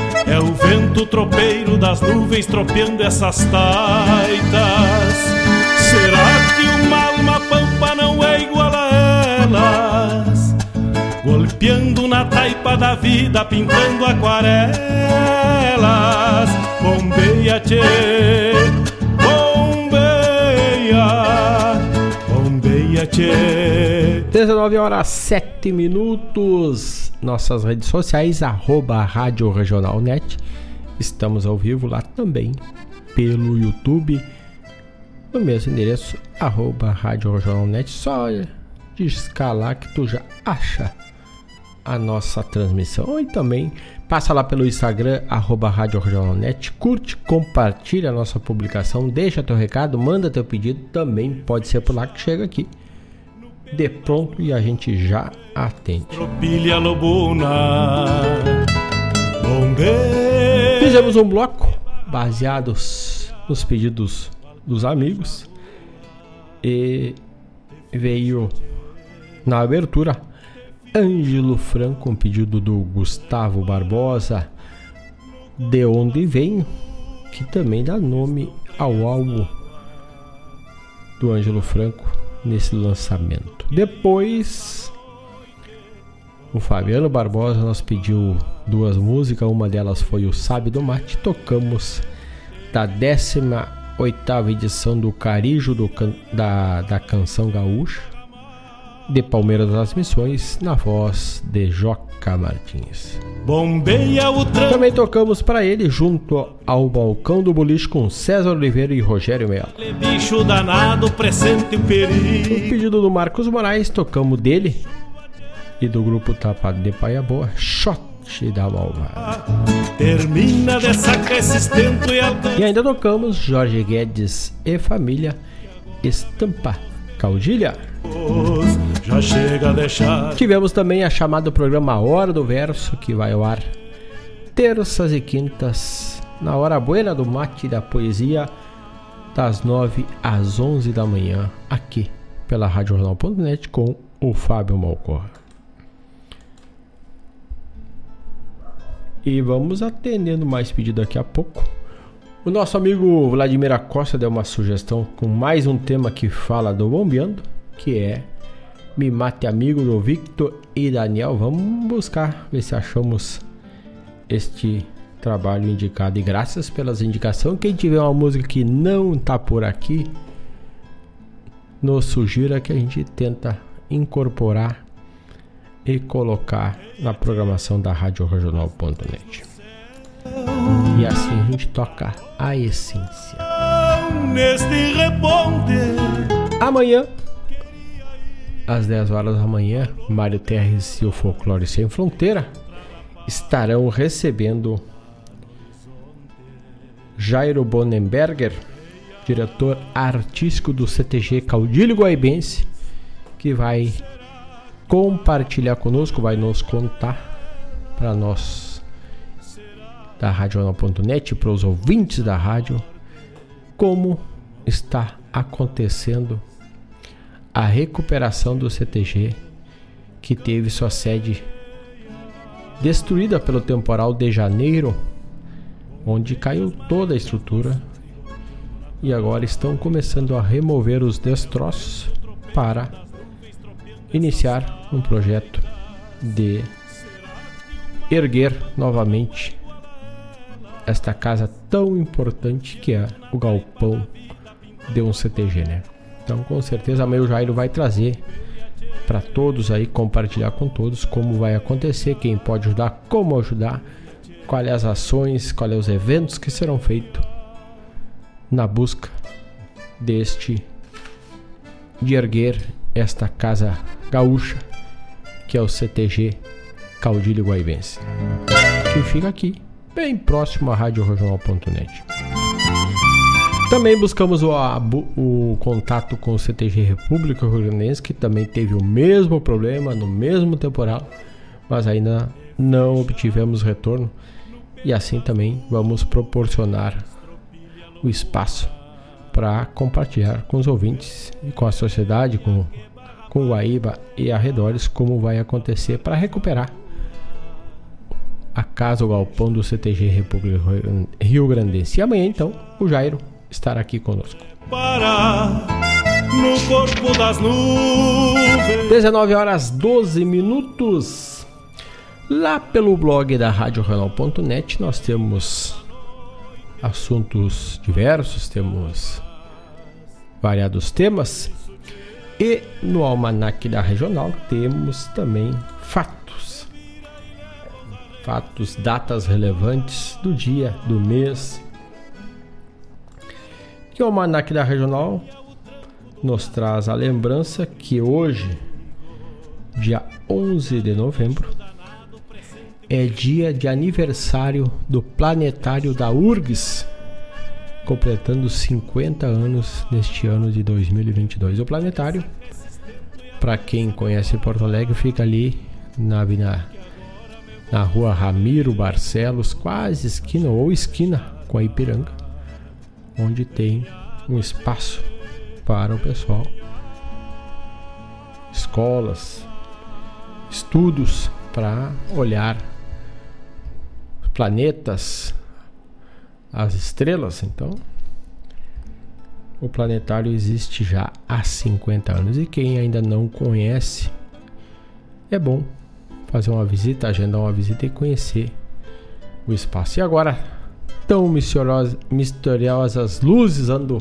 é o vento tropeiro das nuvens tropeando essas taitas. Será que uma alma pampa não é igual a elas? Golpeando na taipa da vida, pintando aquarelas. Bombeia, tchê, bombeia, bombeia, tchê. 19 horas 7 minutos. Nossas redes sociais, arroba Rádio Regional.net. Estamos ao vivo lá também pelo YouTube. No mesmo endereço, arroba Rádio Regional.net. Só discar lá que tu já acha a nossa transmissão. E também passa lá pelo Instagram, arroba Rádio Regional.net. Curte, compartilha a nossa publicação, deixa teu recado, manda teu pedido. Também pode ser por lá que chega aqui de pronto e a gente já atende. Fizemos um bloco baseados nos pedidos dos amigos e veio na abertura Ângelo Franco, um pedido do Gustavo Barbosa, De Onde Venho, que também dá nome ao álbum do Ângelo Franco nesse lançamento. Depois, o Fabiano Barbosa nos pediu duas músicas, uma delas foi o Sábio do Mate, tocamos da 18 edição do Carijo do da, da Canção Gaúcha, de Palmeiras das Missões, na voz de Joca Martins. Bombeia o Também tocamos para ele junto ao balcão do boliche com César Oliveira e Rogério Melo. Bicho danado, presente o perigo. No pedido do Marcos Moraes, tocamos dele e do grupo Tapado de Paia Boa, Shot da Malva. Termina dessa resistente e E ainda tocamos Jorge Guedes e Família Estampa Caudilha. Já chega a deixar. Tivemos também a chamada programa Hora do Verso, que vai ao ar terças e quintas, na hora buena do mate da poesia, das 9 às 11 da manhã, aqui pela RadioJornal.net com o Fábio Malcorra. E vamos atendendo mais pedido daqui a pouco. O nosso amigo Vladimir Acosta deu uma sugestão com mais um tema que fala do bombeando, que é Me Mate Amigo do Victor e Daniel. Vamos buscar, ver se achamos este trabalho indicado. E graças pelas indicações. Quem tiver uma música que não tá por aqui, nos sugira que a gente tenta incorporar e colocar na programação da Rádio Regional.net. E assim a gente toca a essência. Amanhã, às 10 horas da manhã, Mário Terres e o Folclore Sem Fronteira estarão recebendo Jairo Bonenberger, diretor artístico do CTG Caudilho Guaibense, que vai compartilhar conosco, vai nos contar para nós da Radional.net, para os ouvintes da rádio, como está acontecendo a recuperação do CTG que teve sua sede destruída pelo temporal de janeiro, onde caiu toda a estrutura e agora estão começando a remover os destroços para iniciar um projeto de erguer novamente esta casa tão importante que é o galpão de um CTG, né? Então, com certeza, o Jairo vai trazer para todos aí, compartilhar com todos como vai acontecer, quem pode ajudar, como ajudar, quais as ações, quais os eventos que serão feitos na busca deste de erguer esta casa gaúcha que é o CTG Caudilho Guaibense, que fica aqui, bem próximo à Rádio Regional.net. Também buscamos o, o, contato com o CTG República Rio Grandense, que também teve o mesmo problema no mesmo temporal, mas ainda não obtivemos retorno. E assim também vamos proporcionar o espaço para compartilhar com os ouvintes e com a sociedade, com, com Guaíba e arredores, como vai acontecer para recuperar a casa, o galpão do CTG República Rio Grandense. E amanhã, então, o Jairo estar aqui conosco. Para no corpo das nuvens. 19 horas 12 minutos. Lá pelo blog da RadioRenal.net nós temos assuntos diversos, temos variados temas. E no almanac da regional temos também fatos. Fatos, datas relevantes do dia, do mês que o Almanac da Regional nos traz a lembrança que hoje, dia 11 de novembro, é dia de aniversário do planetário da URGS, completando 50 anos neste ano de 2022. O planetário, para quem conhece Porto Alegre, fica ali na, na, na rua Ramiro Barcelos, quase esquina ou esquina com a Ipiranga onde tem um espaço para o pessoal, escolas, estudos para olhar planetas, as estrelas. Então, o planetário existe já há 50 anos e quem ainda não conhece, é bom fazer uma visita, agendar uma visita e conhecer o espaço. E agora, tão misteriosas, luzes andam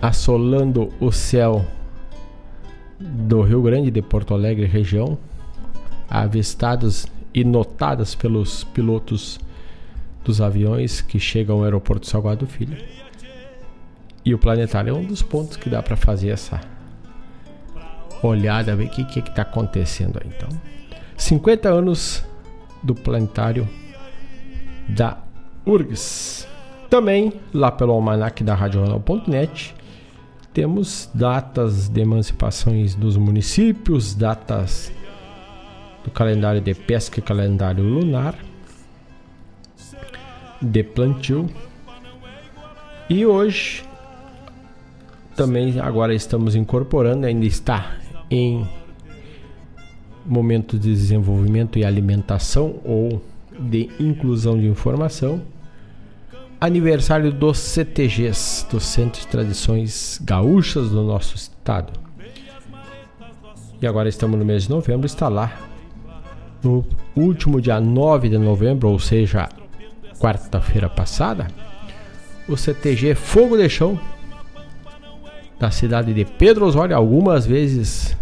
assolando o céu do Rio Grande de Porto Alegre região, avistadas e notadas pelos pilotos dos aviões que chegam ao aeroporto Salgado Filho. E o planetário é um dos pontos que dá para fazer essa olhada, ver o que está acontecendo aí. Então, 50 anos do planetário da URGS. Também, lá pelo almanac da Radional.net, temos datas de emancipações dos municípios, datas do calendário de pesca e calendário lunar, de plantio. E hoje também agora estamos incorporando, ainda está em momento de desenvolvimento e alimentação ou de inclusão de informação aniversário dos CTGs, dos Centros de Tradições Gaúchas do nosso estado. E agora estamos no mês de novembro, está lá no último dia 9 de novembro, ou seja, quarta-feira passada, o CTG Fogo de Chão da cidade de Pedro Osório, algumas vezes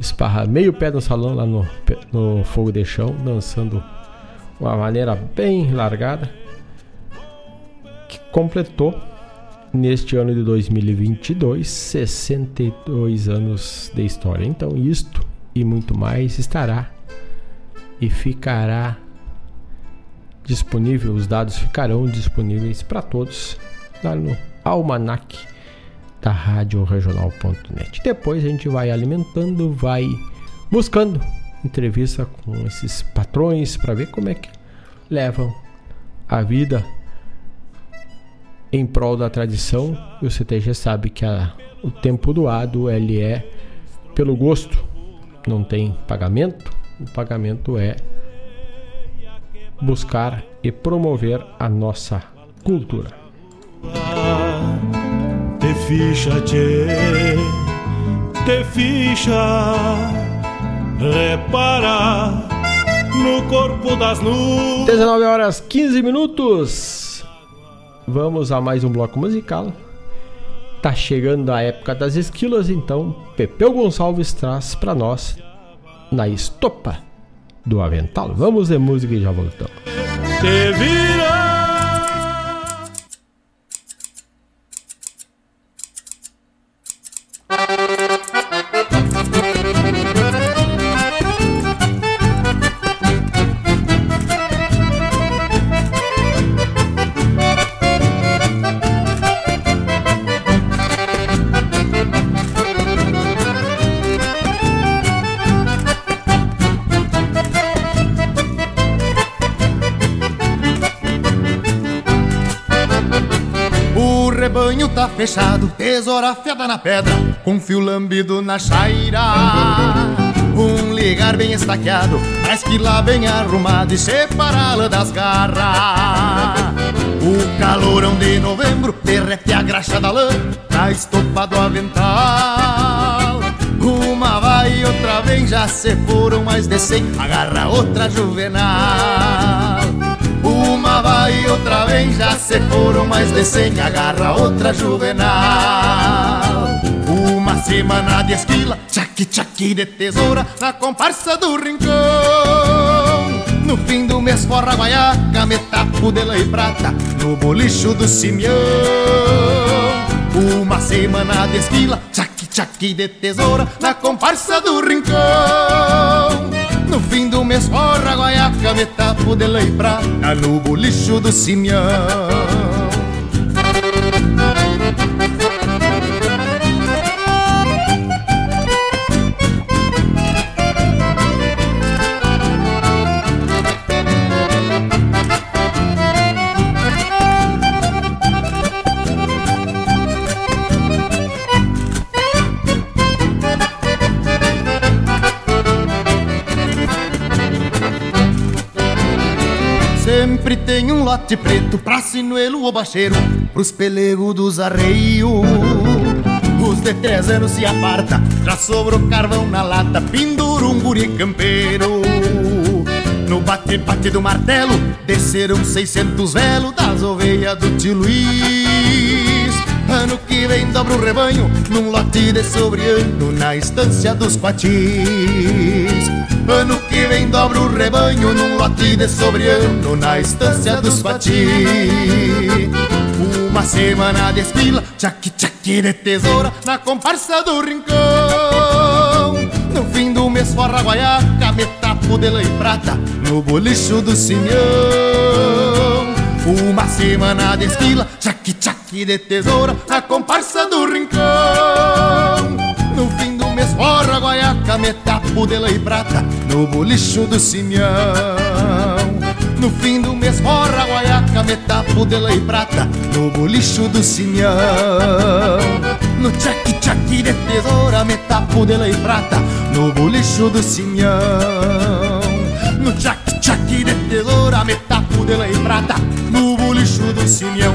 esparra meio pé no salão lá no, no Fogo de Chão, dançando uma maneira bem largada completou neste ano de 2022 62 anos de história. Então, isto e muito mais estará e ficará disponível, os dados ficarão disponíveis para todos lá no Almanac da Rádio Regional.net. Depois a gente vai alimentando, vai buscando entrevista com esses patrões para ver como é que levam a vida em prol da tradição. E o CTG sabe que a, o tempo doado ele é pelo gosto, não tem pagamento. O pagamento é buscar e promover a nossa cultura. Te ficha, te ficha, repara no corpo das nuvens. 19 horas 15 minutos. Vamos a mais um bloco musical. Tá chegando a época das esquilas, então Pepeu Gonçalves traz para nós na estopa do avental. Vamos de música e já voltamos. Tesoura afiada na pedra, com fio lambido na chaira. Um ligar bem estaqueado, mas que lá bem arrumado e separá-la das garras. O calorão de novembro derrete a graxa da lã na estopa do avental. Uma vai e outra vem, já se foram mais de cem, agarra outra juvenal. Uma vai e outra já se foram mais de cem, agarra outra juvenal. Uma semana de esquila, tchaqui de tesoura, na comparsa do rincão. No fim do mês forra guaiaca, metapo de lã e prata, no bolicho do Simeão. Uma semana de esquila, tchaqui de tesoura, na comparsa do rincão. No fim do mês forra guaiaca, metapo de lei prata No bolicho do Simeão lote preto pra sinuelo ou bacheiro, pros pelegos dos arreios. Os de três anos se aparta, já sobrou carvão na lata, pendura um guri campeiro. No bate-bate do martelo, desceram 600 velos das ovelhas do tio Luiz. Ano que vem dobra o rebanho, num lote de sobreano, na estância dos Ano que vem dobra o rebanho num lote de sobreano na estância dos Pati. Uma semana de esquila, tchaqui tchaqui de tesoura na comparsa do rincão. No fim do mês forra guaiaca, metapo de lã e prata no bolicho do Simeão. Uma semana de esquila, tchaqui tchaqui de tesoura na comparsa do rincão. Forra guaiaca, metapo de lã e prata No bolicho do Simeão. No fim do mês forra guaiaca, metapo de lã e prata No bolicho do Simeão. No tchac tchac de tesoura, metapo de lã e prata No bolicho do Simeão. No tchac tchac de tesoura, metapo de lã e prata No bolicho do Simeão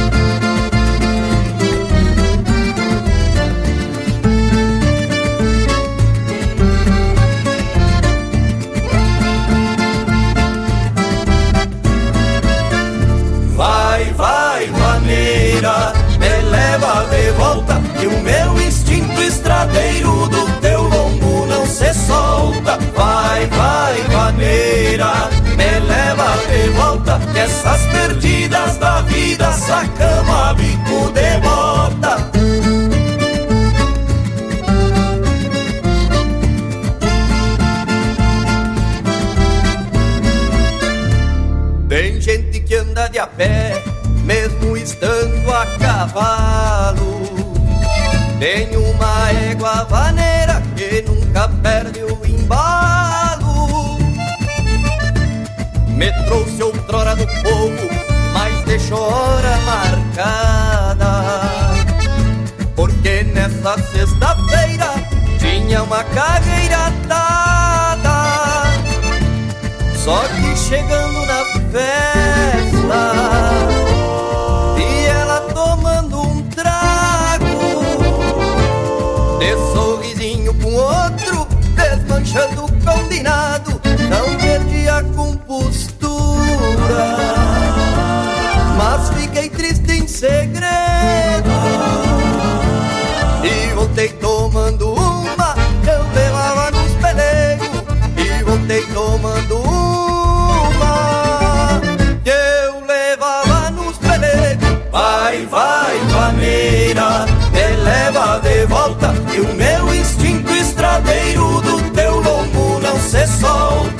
Povo, mas deixou hora marcada. Porque nessa sexta-feira tinha uma cagueira dada. Só que chegando na festa e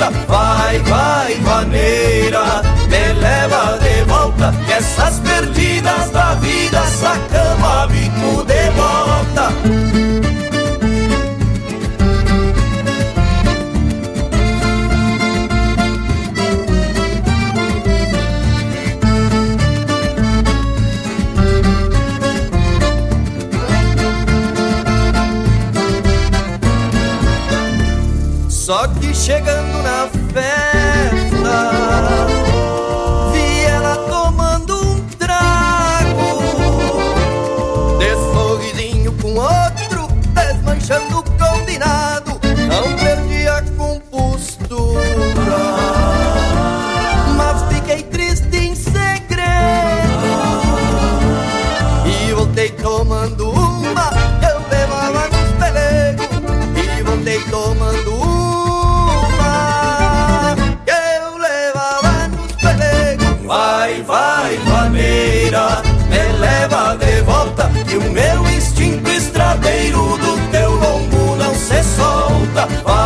solta. Vai, vai, vaneira, me leva de volta. Que essas perdidas da vida sacamos a bico de bota. Só que chegando Que o meu instinto estradeiro do teu lombo não se solta.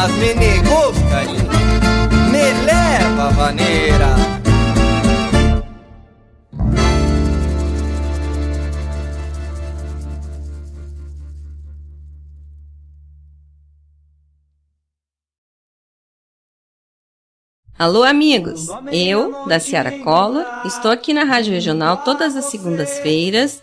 Mas me negou, carinho. Me leva, vaneira. Alô, amigos! Eu, da Ciara Collor, estou aqui na Rádio Regional todas as segundas-feiras,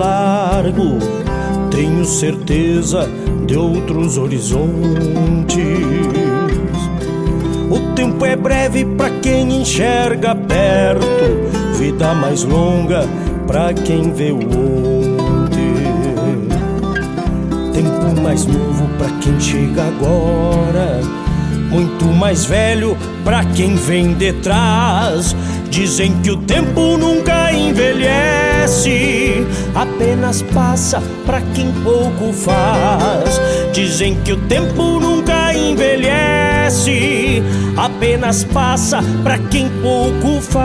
Largo, tenho certeza de outros horizontes. O tempo é breve para quem enxerga perto, vida mais longa para quem vê o ontem. Tempo mais novo para quem chega agora, muito mais velho para quem vem detrás. Dizem que o tempo nunca envelhece. Apenas passa para quem pouco faz. Dizem que o tempo nunca envelhece, apenas passa para quem pouco faz.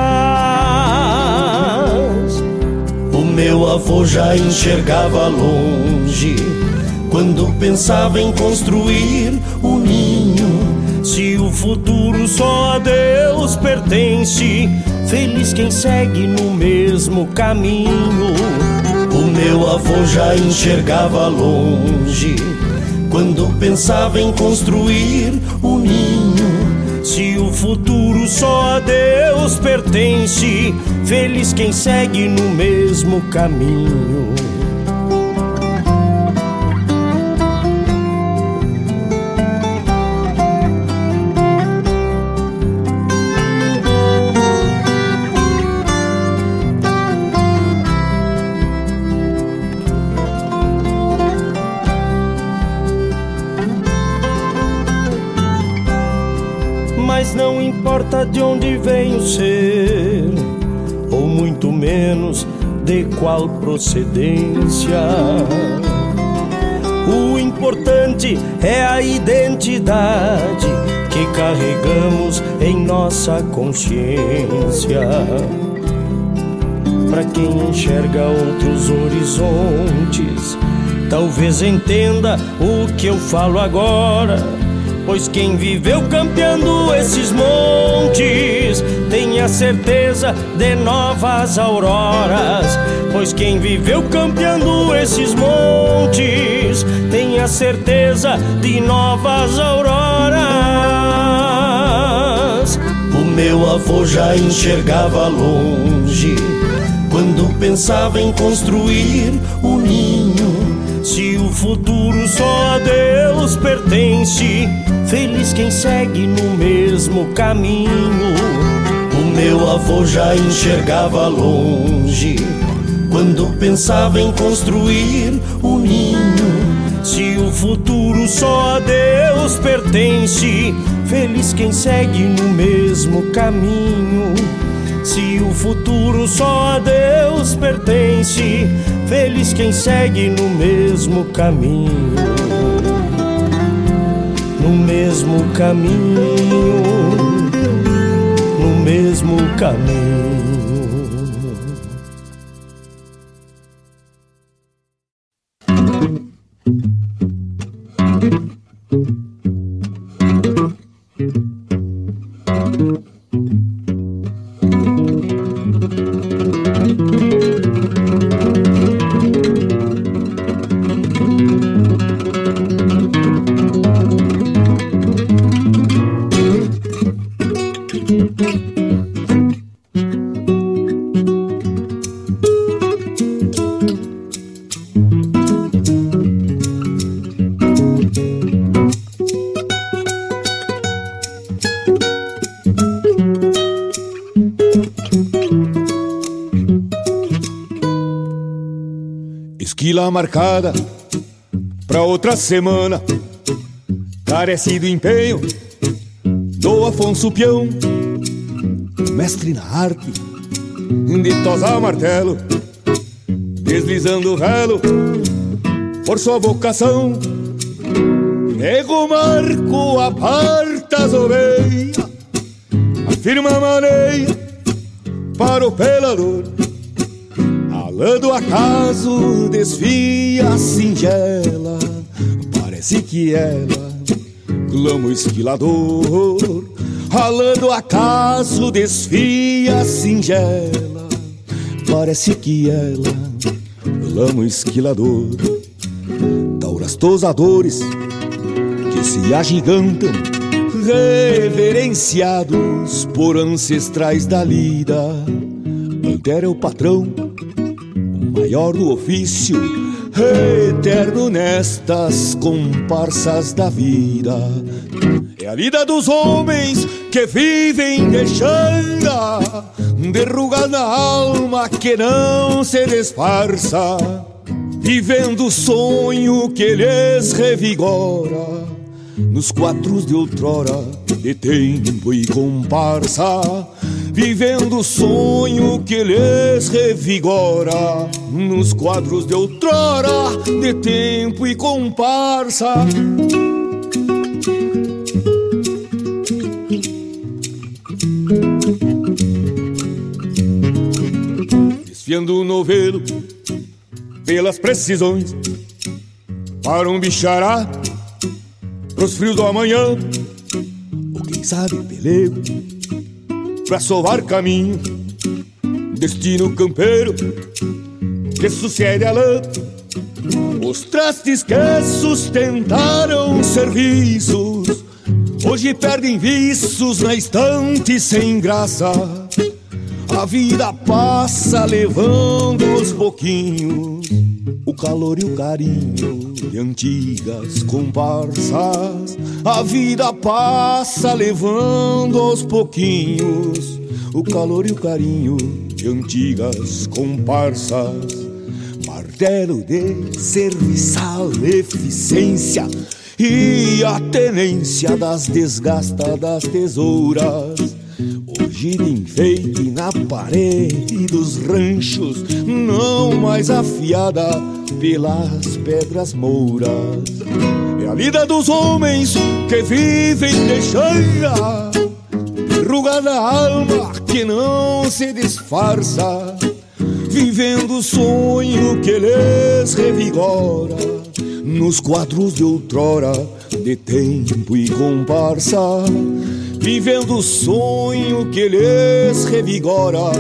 O meu avô já enxergava longe quando pensava em construir um ninho. Se o futuro só a Deus pertence, feliz quem segue no mesmo caminho. O meu avô já enxergava longe quando pensava em construir um ninho. Se o futuro só a Deus pertence, feliz quem segue no mesmo caminho. Qual procedência. O importante é a identidade que carregamos em nossa consciência. Para quem enxerga outros horizontes, talvez entenda o que eu falo agora Pois quem viveu campeando esses montes tem a certeza de novas auroras. Pois quem viveu campeando esses montes tem a certeza de novas auroras. O meu avô já enxergava longe quando pensava em construir um ninho. Se o futuro só a Deus pertence Feliz quem segue no mesmo caminho. O meu avô já enxergava longe quando pensava em construir um ninho. Se o futuro só a Deus pertence, feliz quem segue no mesmo caminho. Se o futuro só a Deus pertence, feliz quem segue no mesmo caminho no mesmo caminho, no mesmo caminho. Marcada pra outra semana. Carece do empenho do Afonso Peão, mestre na arte de tosar martelo, deslizando o velo por sua vocação. Nego Marco aparta as ovelhas, afirma a maneira para o pelador Lã do acaso desfia a singela? Parece que ela clama o esquilador. A lã do acaso desfia a singela? Parece que ela clama o esquilador. Tauras tosadores que se agigantam Reverenciados por ancestrais da lida. Antero é o patrão maior do ofício, eterno nestas comparsas da vida. É a vida dos homens que vivem deixando derrugar na alma que não se disfarça, vivendo o sonho que lhes revigora nos quatro de outrora, de tempo e comparsa vivendo o sonho que lhes revigora. Nos quadros de outrora, de tempo e comparsa. Desfiando o novelo pelas precisões. Para um bichará pros frios do amanhã, ou quem sabe pelego pra sovar caminho, destino campeiro que sucede a lã. Os trastes que sustentaram serviços hoje perdem viços na estante sem graça. A vida passa levando aos pouquinhos calor e o carinho de antigas comparsas. A vida passa levando aos pouquinhos o calor e o carinho de antigas comparsas. Martelo de serviçal eficiência e a tenência das desgastadas tesouras de enfeite na parede dos ranchos, não mais afiada pelas pedras mouras. É a lida dos homens que vivem de chanha, rugada alma que não se disfarça, vivendo o sonho que lhes revigora nos quadros de outrora, de tempo e comparsa vivendo o sonho que lhes revigora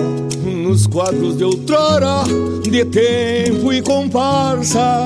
nos quadros de outrora, de tempo e comparsa.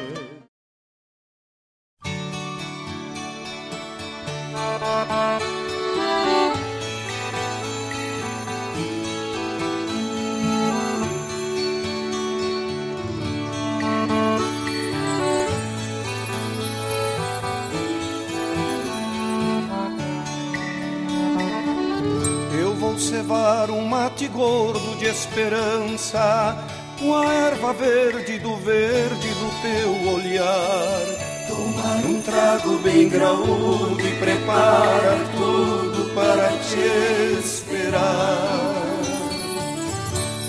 Esperança, com a erva verde do verde do teu olhar. Tomar um trago bem graúdo e preparar tudo para te esperar.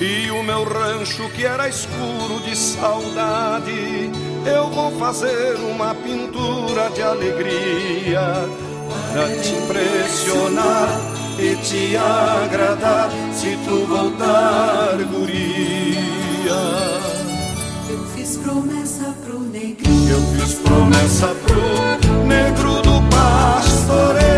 E o meu rancho que era escuro de saudade, eu vou fazer uma pintura de alegria para te impressionar e te agradar se tu voltar, guria. Eu fiz promessa pro negro. Eu fiz promessa pro negro do pastoreio.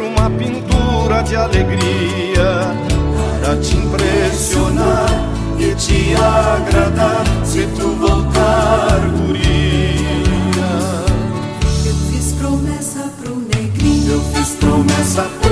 Uma pintura de alegria para te impressionar e te agradar se tu voltar, guria. Eu fiz promessa pro negrinho, eu fiz promessa pro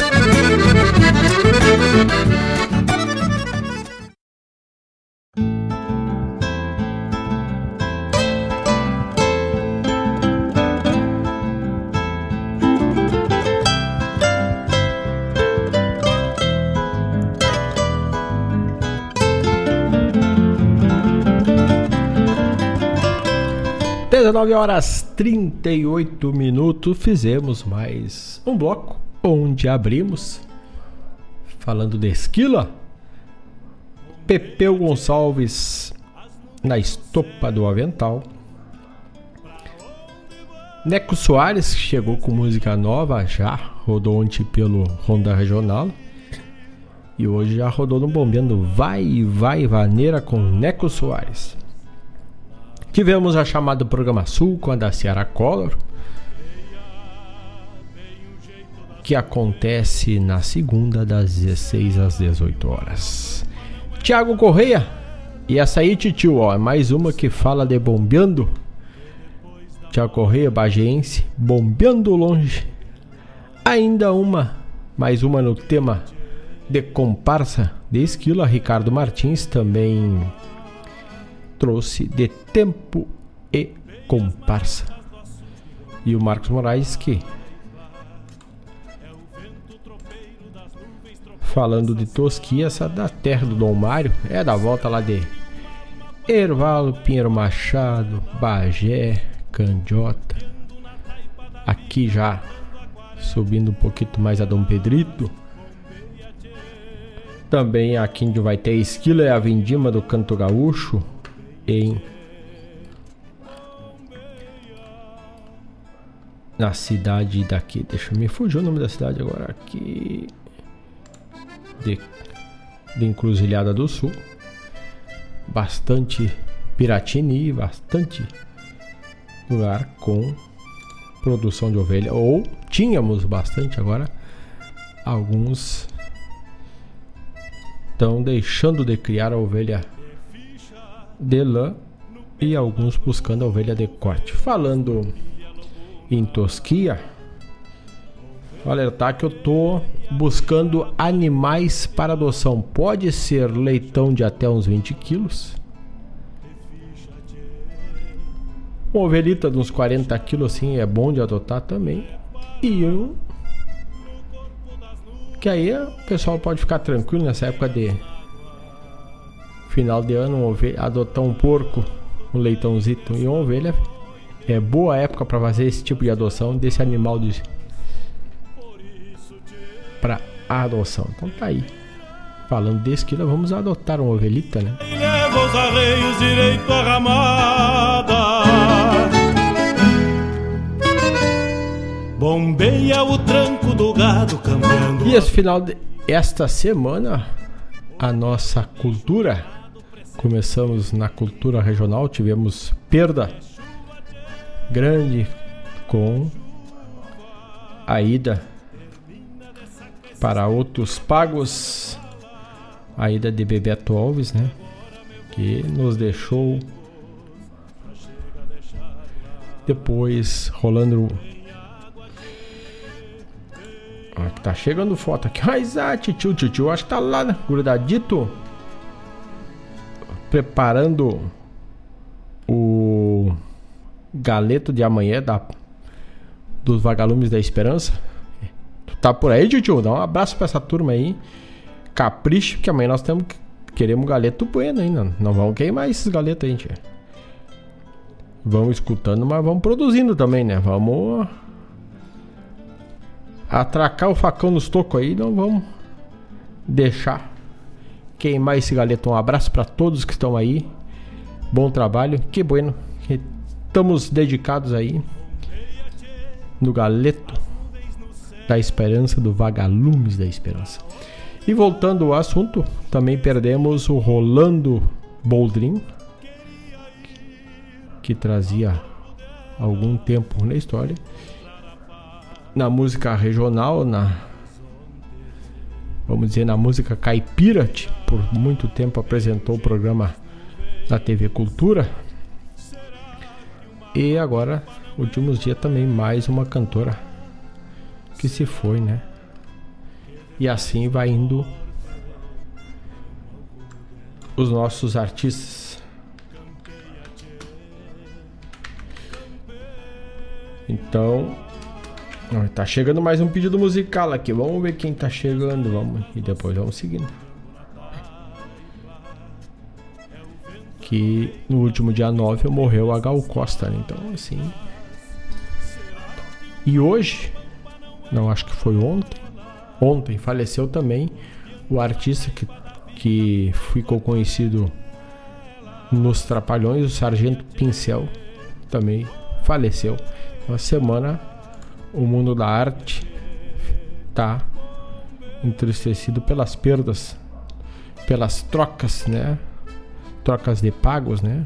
Boa. Dezenove horas trinta e oito minutos, fizemos mais um bloco onde abrimos falando de esquila. Pepeu Gonçalves na estopa do avental. Neco Soares chegou com música nova já, rodou ontem pelo Ronda Regional. E hoje já rodou no Bombeando Vai Vai Vaneira com Neco Soares. Tivemos a chamada Programa Sul com a da Ciara Collor que acontece na segunda das 16 às 18 horas. Tiago Correia, e essa aí, titio, ó, é mais uma que fala de bombeando. Tiago Correia, bagense, bombeando longe. Ainda uma, mais uma no tema de comparsa de esquila. Ricardo Martins também trouxe de tempo e comparsa. E o Marcos Moraes que falando de Tosquia, essa da terra do Dom Mário, é da volta lá de Ervalo, Pinheiro Machado, Bagé, Candiota. Aqui já subindo um pouquinho mais a Dom Pedrito. Também aqui onde vai ter Esquila é a Vindima do Canto Gaúcho em na cidade daqui. Deixa eu me fugir o nome da cidade agora aqui de, de Encruzilhada do Sul. Bastante Piratini, bastante lugar com produção de ovelha. Ou tínhamos bastante agora. Alguns estão deixando de criar a ovelha de lã e alguns buscando a ovelha de corte. Falando em tosquia, alertar que eu tô buscando animais para adoção. Pode ser leitão de até uns 20 quilos. Uma ovelhita de uns 40 quilos assim é bom de adotar também. E um. Que aí o pessoal pode ficar tranquilo nessa época de final de ano, uma ovelha, adotar um porco, um leitãozito e uma ovelha. É boa época para fazer esse tipo de adoção desse animal de para adoção. Então tá aí. Falando desse que nós vamos adotar uma ovelhita, né? Leva os arreios direito à ramada Bombeia o tranco do gado cambiando E esse final de esta semana a nossa cultura começamos na cultura regional, tivemos perda grande com a ida para outros pagos a ida de Bebeto Alves, né? Que nos deixou depois rolando ah, tá chegando foto aqui. Mas ah, tio, tio, acho que tá lá, né? Grudadito. Preparando o galeto de amanhã da, dos Vagalumes da Esperança. Tá por aí, tio? Dá um abraço pra essa turma aí. Capricho, que amanhã nós temos queremos galeto bueno ainda. Não vamos queimar esses galetos aí, gente. Vamos escutando, mas vamos produzindo também, né? Vamos atracar o facão nos tocos aí, não vamos deixar queimar esse galeto. Um abraço para todos que estão aí. Bom trabalho, que bueno. Estamos dedicados aí no galeto da esperança, do vagalumes da esperança. E voltando ao assunto, também perdemos o Rolando Boldrin, que trazia algum tempo na história. Na música regional, na vamos dizer na música caipira, por muito tempo apresentou o programa da TV Cultura. E agora, últimos dias também mais uma cantora que se foi, né? E assim vai indo os nossos artistas. Então, tá chegando mais um pedido musical aqui. Vamos ver quem tá chegando, vamos e depois vamos seguindo. Que no último dia 9 morreu a Gal Costa, né? então assim. E hoje, não acho que foi ontem, Ontem faleceu também o artista que, que ficou conhecido nos Trapalhões, o Sargento Pincel, também faleceu. Uma semana o mundo da arte tá entristecido pelas perdas, pelas trocas, né? Trocas de pagos, né?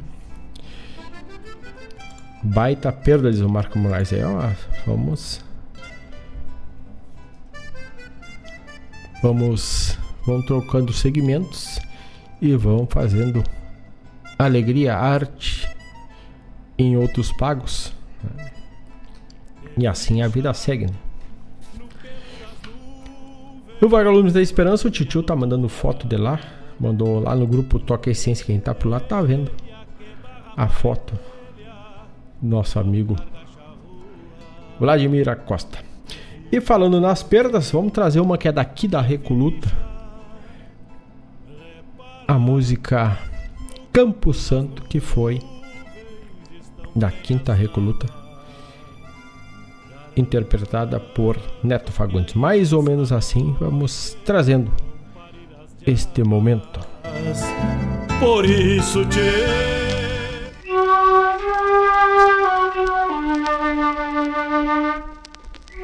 Baita perda, diz o Marco Moraes. É, ó, vamos Vamos, vão trocando segmentos e vão fazendo alegria, arte em outros pagos. E assim a vida segue. Né? No Vagalumes da Esperança, o Titio tá mandando foto de lá. Mandou lá no grupo Toca Essência. Quem tá por lá tá vendo a foto. Nosso amigo Vladimir Acosta. E falando nas perdas, vamos trazer uma que é daqui da Recoluta. A música Campo Santo, que foi da Quinta Recoluta, interpretada por Neto Fagundes. Mais ou menos assim, vamos trazendo este momento. Por isso te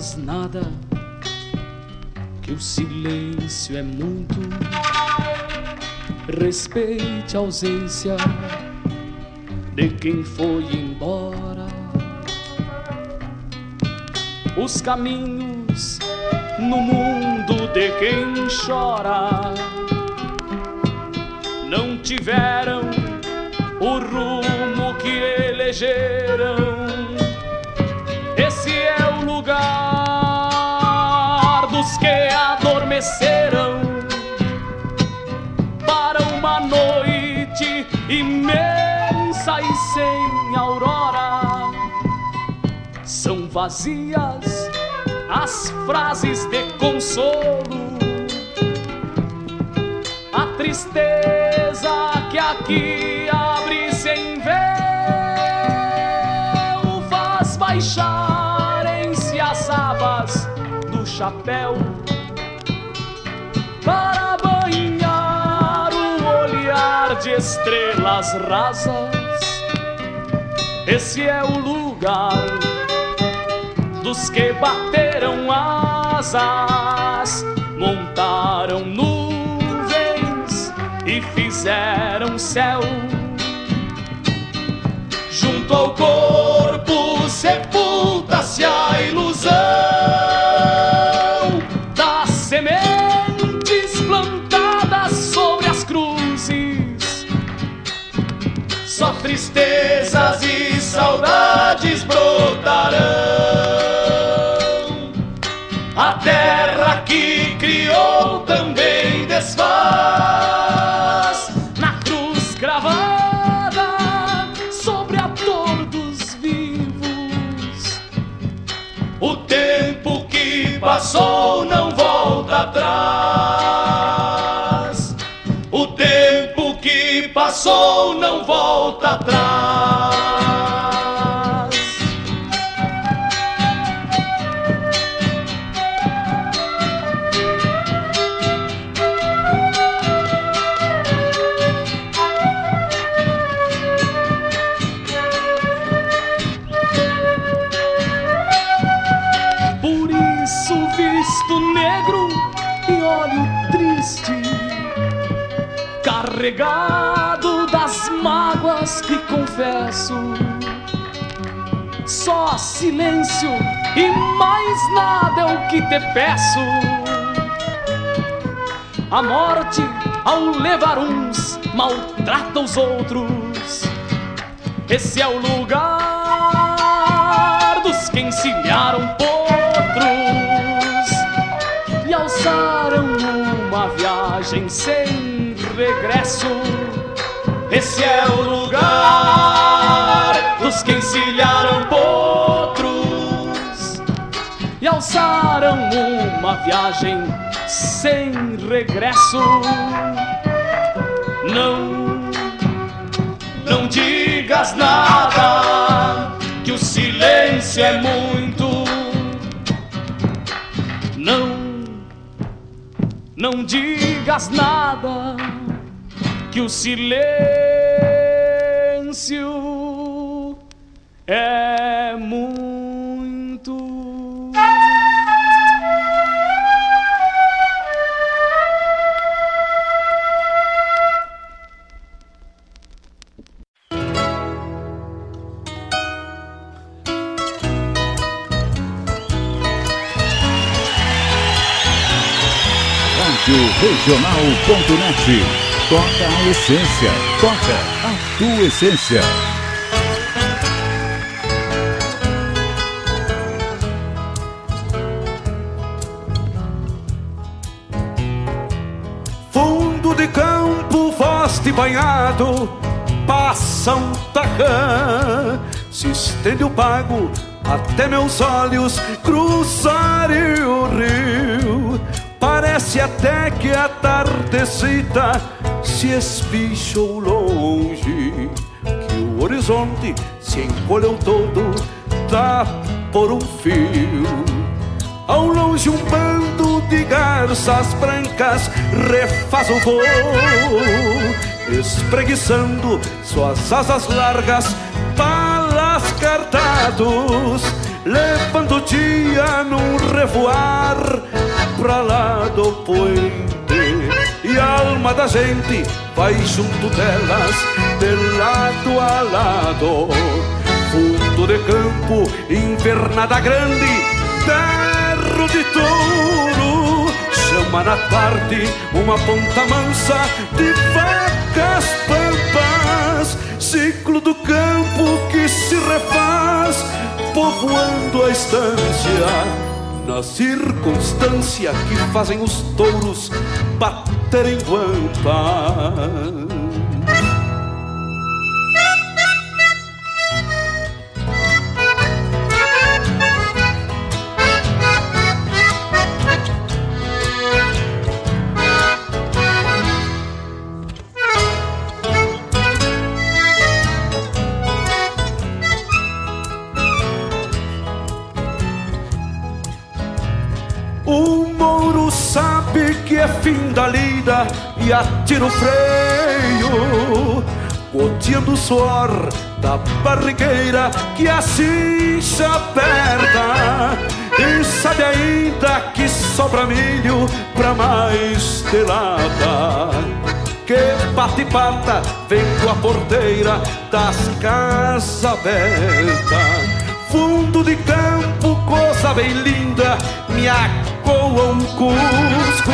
digas nada, que o silêncio é muito. Respeite a ausência de quem foi embora. Os caminhos no mundo de quem chora não tiveram o rumo que elegeram. Imensa e sem aurora. São vazias as frases de consolo, a tristeza que aqui abre sem véu faz baixarem-se as abas do chapéu para de estrelas rasas. Esse é o lugar dos que bateram asas, montaram nuvens e fizeram céu. Junto ao corpo sepulta-se a ilusão tristezas e saudades brotarão. A terra que criou também desfaz na cruz cravada sobre a dor dos vivos. O tempo que passou não volta atrás. Não volta atrás. Silêncio e mais nada é o que te peço. A morte, ao levar uns, maltrata os outros. Esse é o lugar dos que encilharam potros e alçaram uma viagem sem regresso. Esse é o lugar dos que encilharam alçaram uma viagem sem regresso. Não não digas nada, que o silêncio é muito. Não, não digas nada, que o silêncio é muito. Regional.net. Toca a essência. Toca a tua essência. Fundo de campo, vasto e banhado, passa um tacã. Se estende o pago até meus olhos cruzarem o rio. Parece até que a tardecita se espichou longe. Que o horizonte se encolheu todo, tá por um fio. Ao longe um bando de garças brancas refaz o voo Espreguiçando suas asas largas, palas cartados Levando dia num revoar pra lá do puente e a alma da gente vai junto delas de lado a lado. Fundo de campo invernada grande terro de touro. Chama na tarde uma ponta mansa de vacas pampas ciclo do campo que se refaz povoando a estância na circunstância que fazem os touros baterem guampa. é fim da lida e atira o freio, goteando o suor da barrigueira que assim se aperta. E sabe ainda que sobra milho pra mais telada. Que bate pata vendo a porteira das casas abertas. Fundo de campo, coisa bem linda, me acoa um cusco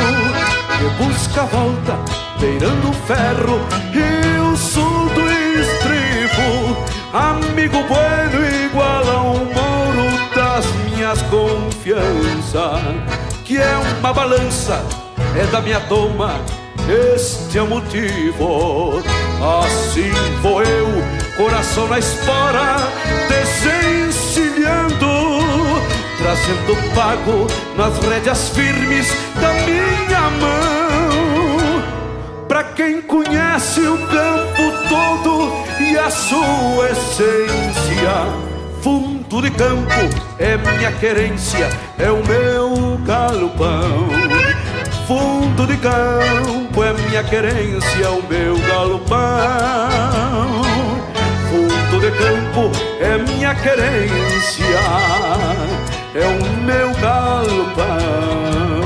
que busca a volta, beirando o ferro e o sul do estribo. Amigo bueno igual a um moro das minhas confianças, que é uma balança, é da minha toma, este é o motivo. Assim vou eu, coração na espora, desencilhando trazendo pago nas rédeas firmes da minha mão. Pra quem conhece o campo todo e a sua essência, fundo de campo é minha querência, é o meu galopão. Fundo de campo é minha querência, é o meu galopão. Fundo de campo é minha querência é o meu galopão.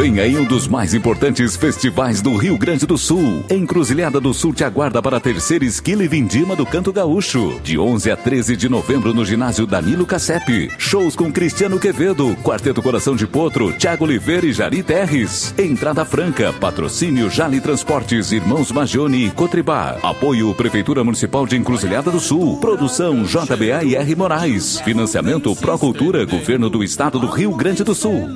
Vem aí um dos mais importantes festivais do Rio Grande do Sul. Encruzilhada do Sul te aguarda para a terceira esquila e vindima do Canto Gaúcho. De 11 a 13 de novembro no ginásio Danilo Cassep. Shows com Cristiano Quevedo, Quarteto Coração de Potro, Tiago Oliveira e Jari Terres. Entrada franca, patrocínio Jali Transportes, Irmãos Magione e Cotribá. Apoio Prefeitura Municipal de Encruzilhada do Sul. Produção JBA e R Moraes. Financiamento Procultura, Governo do Estado do Rio Grande do Sul.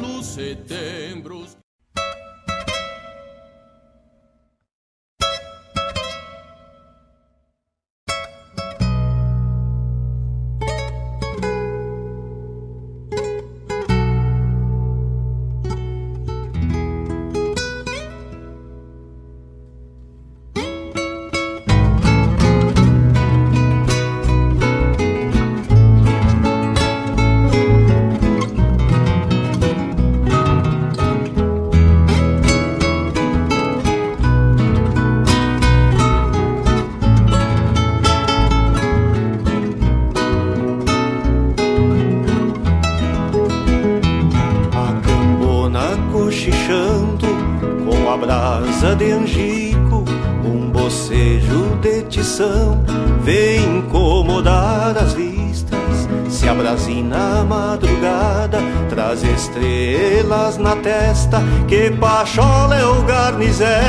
Pachola o garnizé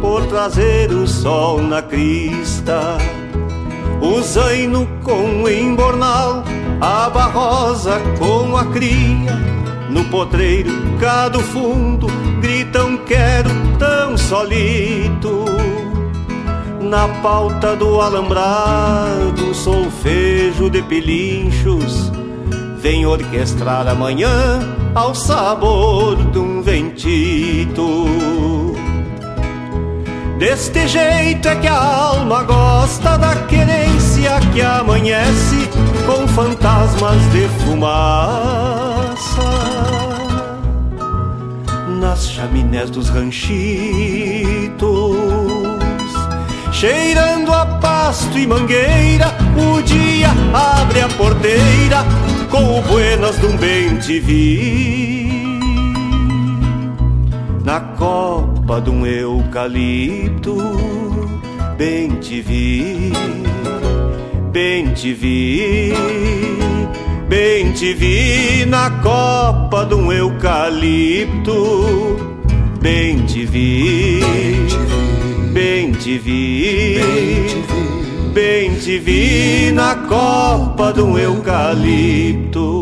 por trazer o sol na crista. O zaino com o embornal, a barrosa com a cria. No potreiro, cá fundo, gritam quero tão solito. Na pauta do alambrado, solfejo de pilinchos, vem orquestrar amanhã ao sabor de um ventito. Deste jeito é que a alma gosta da querência que amanhece com fantasmas de fumaça. Nas chaminés dos ranchitos, cheirando a pasto e mangueira, o dia abre a porteira com o buenas de um bem te vi. Na copa de um eucalipto, bem te vi, bem te vi, bem te vi na copa de um eucalipto, bem te vi, bem te vi, bem te vi na copa de um eucalipto.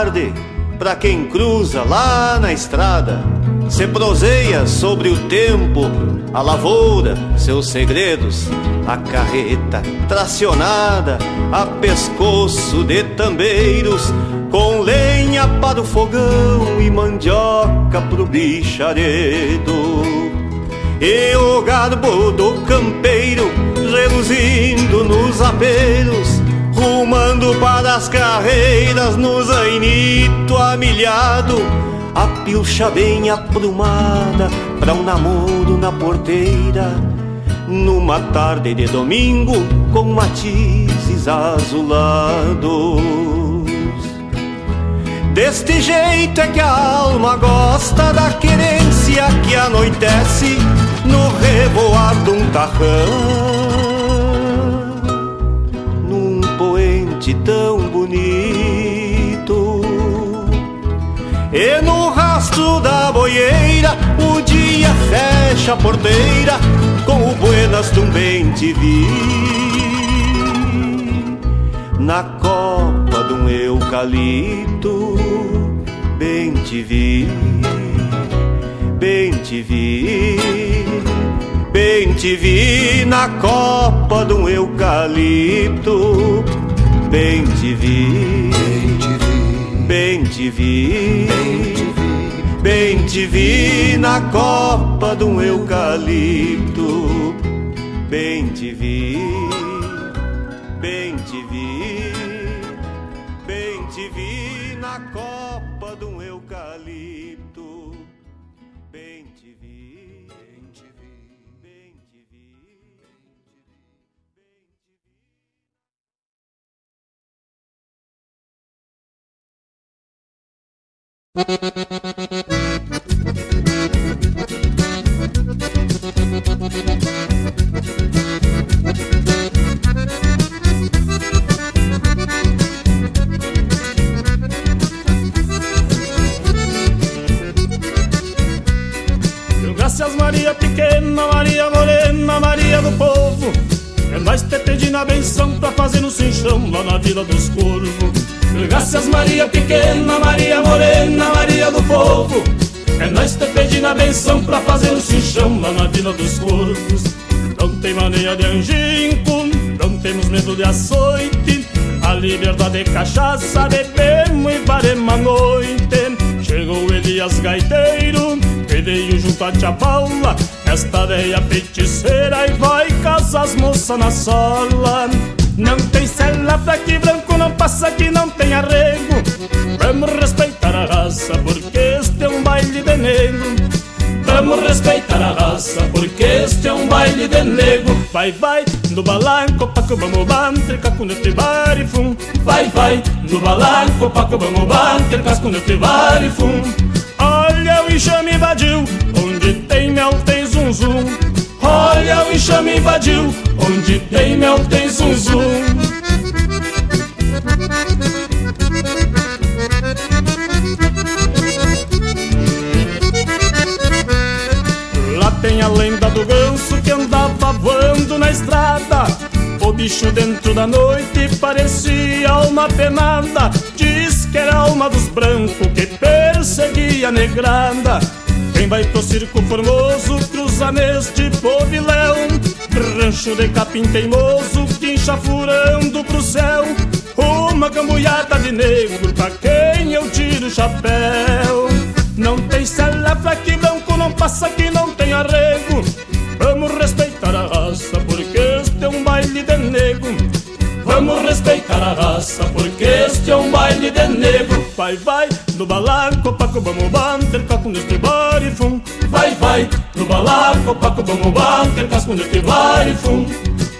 Faz alarde pra quem cruza lá na estrada. Se proseia sobre o tempo, a lavoura, seus segredos, a carreta tracionada, a pescoço de tambeiros, com lenha para o fogão e mandioca pro bicharedo. E o garbo do campeiro reluzindo nos apelos, rumando para as carreiras no zainito amilhado, a pilcha bem aprumada pra um namoro na porteira, numa tarde de domingo com matizes azulados. Deste jeito é que a alma gosta da querência que anoitece no revoar de um tarrão. Tão bonito. E no rastro da boieira o dia fecha a porteira com o buenas bem te vi. Na copa de um eucalipto, bem te vi, bem te vi, bem te vi na copa de um eucalipto, bem te vi, bem te vi, bem te vi. Na copa de um eucalipto, bem te vi. Graças benção pra fazer no cinchão lá na Vila dos Corvos Não tem maneira de anjinco, não temos medo de açoite. A liberdade é cachaça, bebemos e varemos a noite. Chegou Elias Gaiteiro, que veio junto a tia Paula. Esta veia feiticeira e vai casar as moças na sola. Não tem cela, fraque branco, não passa que não tem arrego. Vamos respeitar a raça, porque este é um baile de negro Vamos respeitar a raça, porque este é um baile de nego. Vai, vai, no balanco, paco, vamos banter, caco neste bar e fum. Vai, vai, no balanco, paco, vamos banter, casco neste bar e fum. Olha o enxame invadiu, onde tem mel tem zum zum. Olha o enxame invadiu, onde tem mel tem zum zum a lenda do ganso que andava voando na estrada. O bicho dentro da noite parecia alma penada. Diz que era alma dos brancos que perseguia a negrada. Quem vai pro circo formoso cruza neste povilhão. Rancho de capim teimoso quincha furando pro céu. Uma cambuiada de negro pra quem eu tiro o chapéu. Não tem pra que branco não passa que não tem arrego Vamos respeitar a raça porque este é um baile de negro Vamos respeitar a raça, porque este é um baile de negro. Vai, vai, no balaco, paco, vamos bater casco neste barifum. Vai, vai, no balaco, paco, vamos bater casco neste barifum.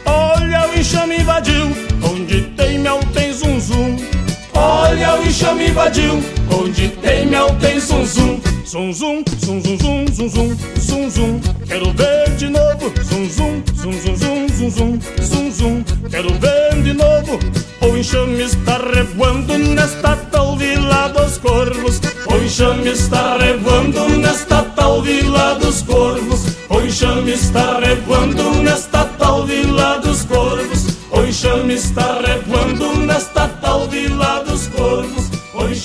Olha o enxame invadiu, onde tem mel tem zum zum. Olha o enxame invadiu, onde tem mel tem zum zum. Zum zum, zum zum zum zum zum zum zum. Quero ver de novo. Zum zum, zum zum zum zum zum zum zum. Quero ver de novo. O enxame está revoando nesta tal vila dos corvos. O enxame está revoando nesta tal vila dos corvos. O enxame está revoando nesta tal vila dos corvos. O enxame está revoando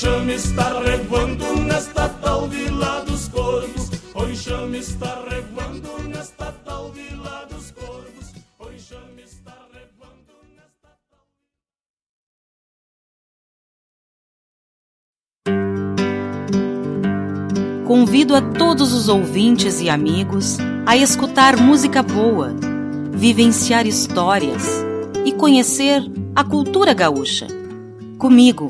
enxame está revoando nesta tal vila dos corvos. O enxame está revoando nesta tal vila dos corvos. O enxame está revoando nesta Convido a todos os ouvintes e amigos a escutar música boa, vivenciar histórias e conhecer a cultura gaúcha. Comigo,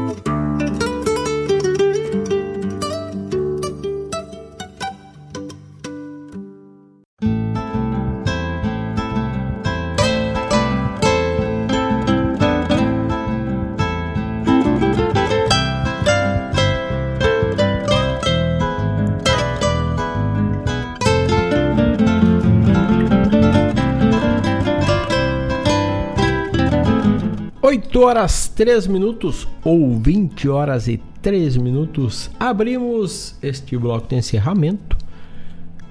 Horas 3 minutos ou 20 horas e 3 minutos, abrimos este bloco de encerramento.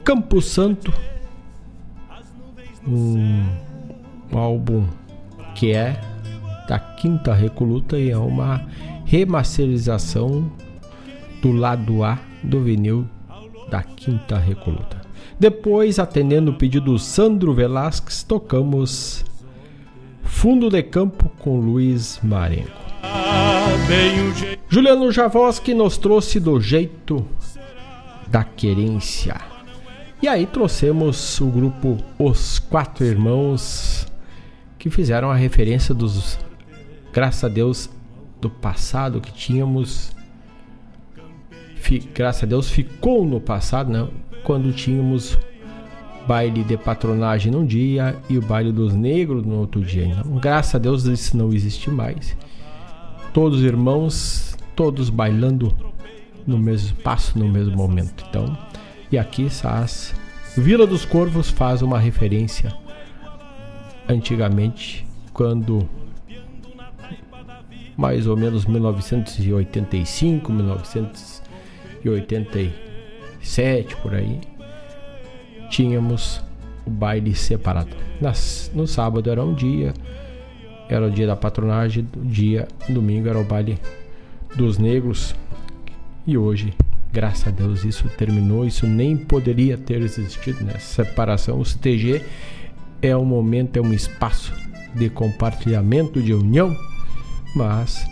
Campo Santo, um, um álbum que é da Quinta Recoluta e é uma remasterização do lado A do vinil da Quinta Recoluta. Depois, atendendo o pedido do Sandro Velasquez, tocamos Fundo de Campo com Luiz Marengo. Juliano Javoski nos trouxe do jeito da querência. E aí trouxemos o grupo Os Quatro Irmãos, que fizeram a referência dos, graças a Deus, do passado que tínhamos. Fi, graças a Deus ficou no passado, né? Quando tínhamos baile de patronagem num dia e o baile dos negros no outro dia. Então, graças a Deus isso não existe mais. Todos irmãos, todos bailando no mesmo espaço, no mesmo momento. Então, e aqui as Vila dos Corvos faz uma referência antigamente quando mais ou menos 1985, 1987 por aí tínhamos o baile separado. Nas, no sábado era um dia, era o dia da patronagem, o dia domingo era o baile dos negros. E hoje, graças a Deus, isso terminou. Isso nem poderia ter existido nessa né? separação. O CTG é um momento, é um espaço de compartilhamento, de união, mas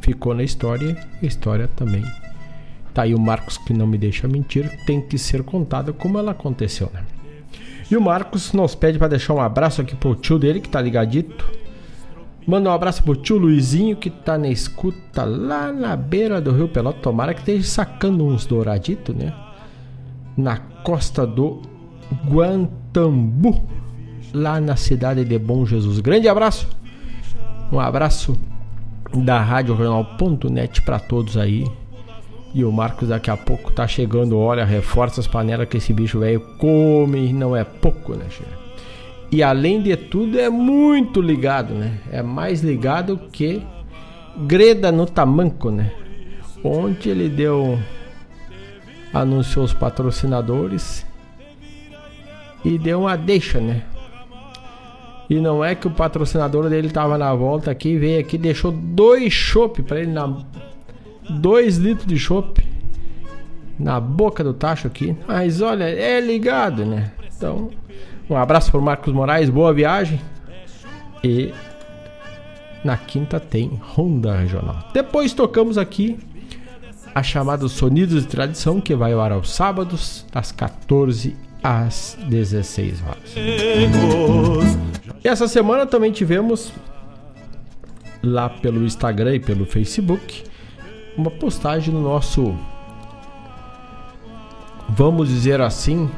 ficou na história. A história também Tá aí o Marcos que não me deixa mentir, tem que ser contada como ela aconteceu, né? E o Marcos nos pede para deixar um abraço aqui pro tio dele que tá ligadito. Manda um abraço pro tio Luizinho que tá na escuta lá na beira do Rio Pelota. Tomara que esteja sacando uns douraditos, né? Na costa do Guantambu, lá na cidade de Bom Jesus. Grande abraço. Um abraço da Rádio Jornal.net para todos aí. E o Marcos daqui a pouco tá chegando, olha, reforça as panelas que esse bicho velho come, não é pouco, né, chefe? E além de tudo é muito ligado, né? É mais ligado que Greda no Tamanco, né? Onde ele deu anunciou os patrocinadores e deu uma deixa, né? E não é que o patrocinador dele tava na volta aqui, veio aqui, deixou dois chopp para ele na dois litros de chopp na boca do tacho aqui. Mas olha, é ligado, né? Então, um abraço pro Marcos Moraes, boa viagem. E na quinta tem Honda Regional. Depois tocamos aqui a chamada Sonidos de Tradição, que vai ao ar aos sábados, das 14 às 16 horas. E essa semana também tivemos lá pelo Instagram e pelo Facebook uma postagem no nosso vamos dizer assim,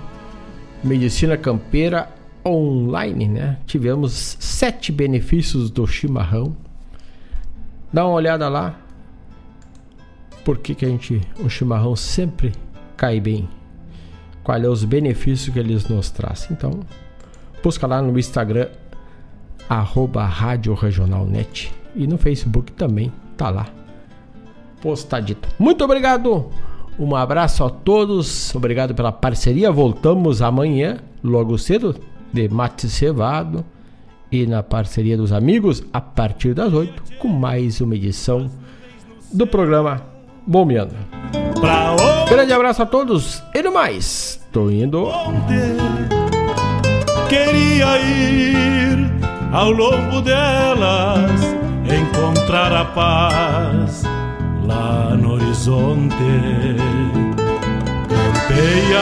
medicina campeira online, né? Tivemos sete benefícios do chimarrão. Dá uma olhada lá. Por que, que a gente, o chimarrão sempre cai bem? Quais é os benefícios que eles nos trazem? Então, busca lá no Instagram arroba Rádio Regional Net e no Facebook também tá lá postadito. Muito obrigado um abraço a todos, obrigado pela parceria. Voltamos amanhã, logo cedo, de mate cevado e na parceria dos amigos, a partir das 8, com mais uma edição do programa Bombeando. Grande abraço a todos e no mais, tô indo. Queria ir ao longo delas, encontrar a paz lá no horizonte. Campeia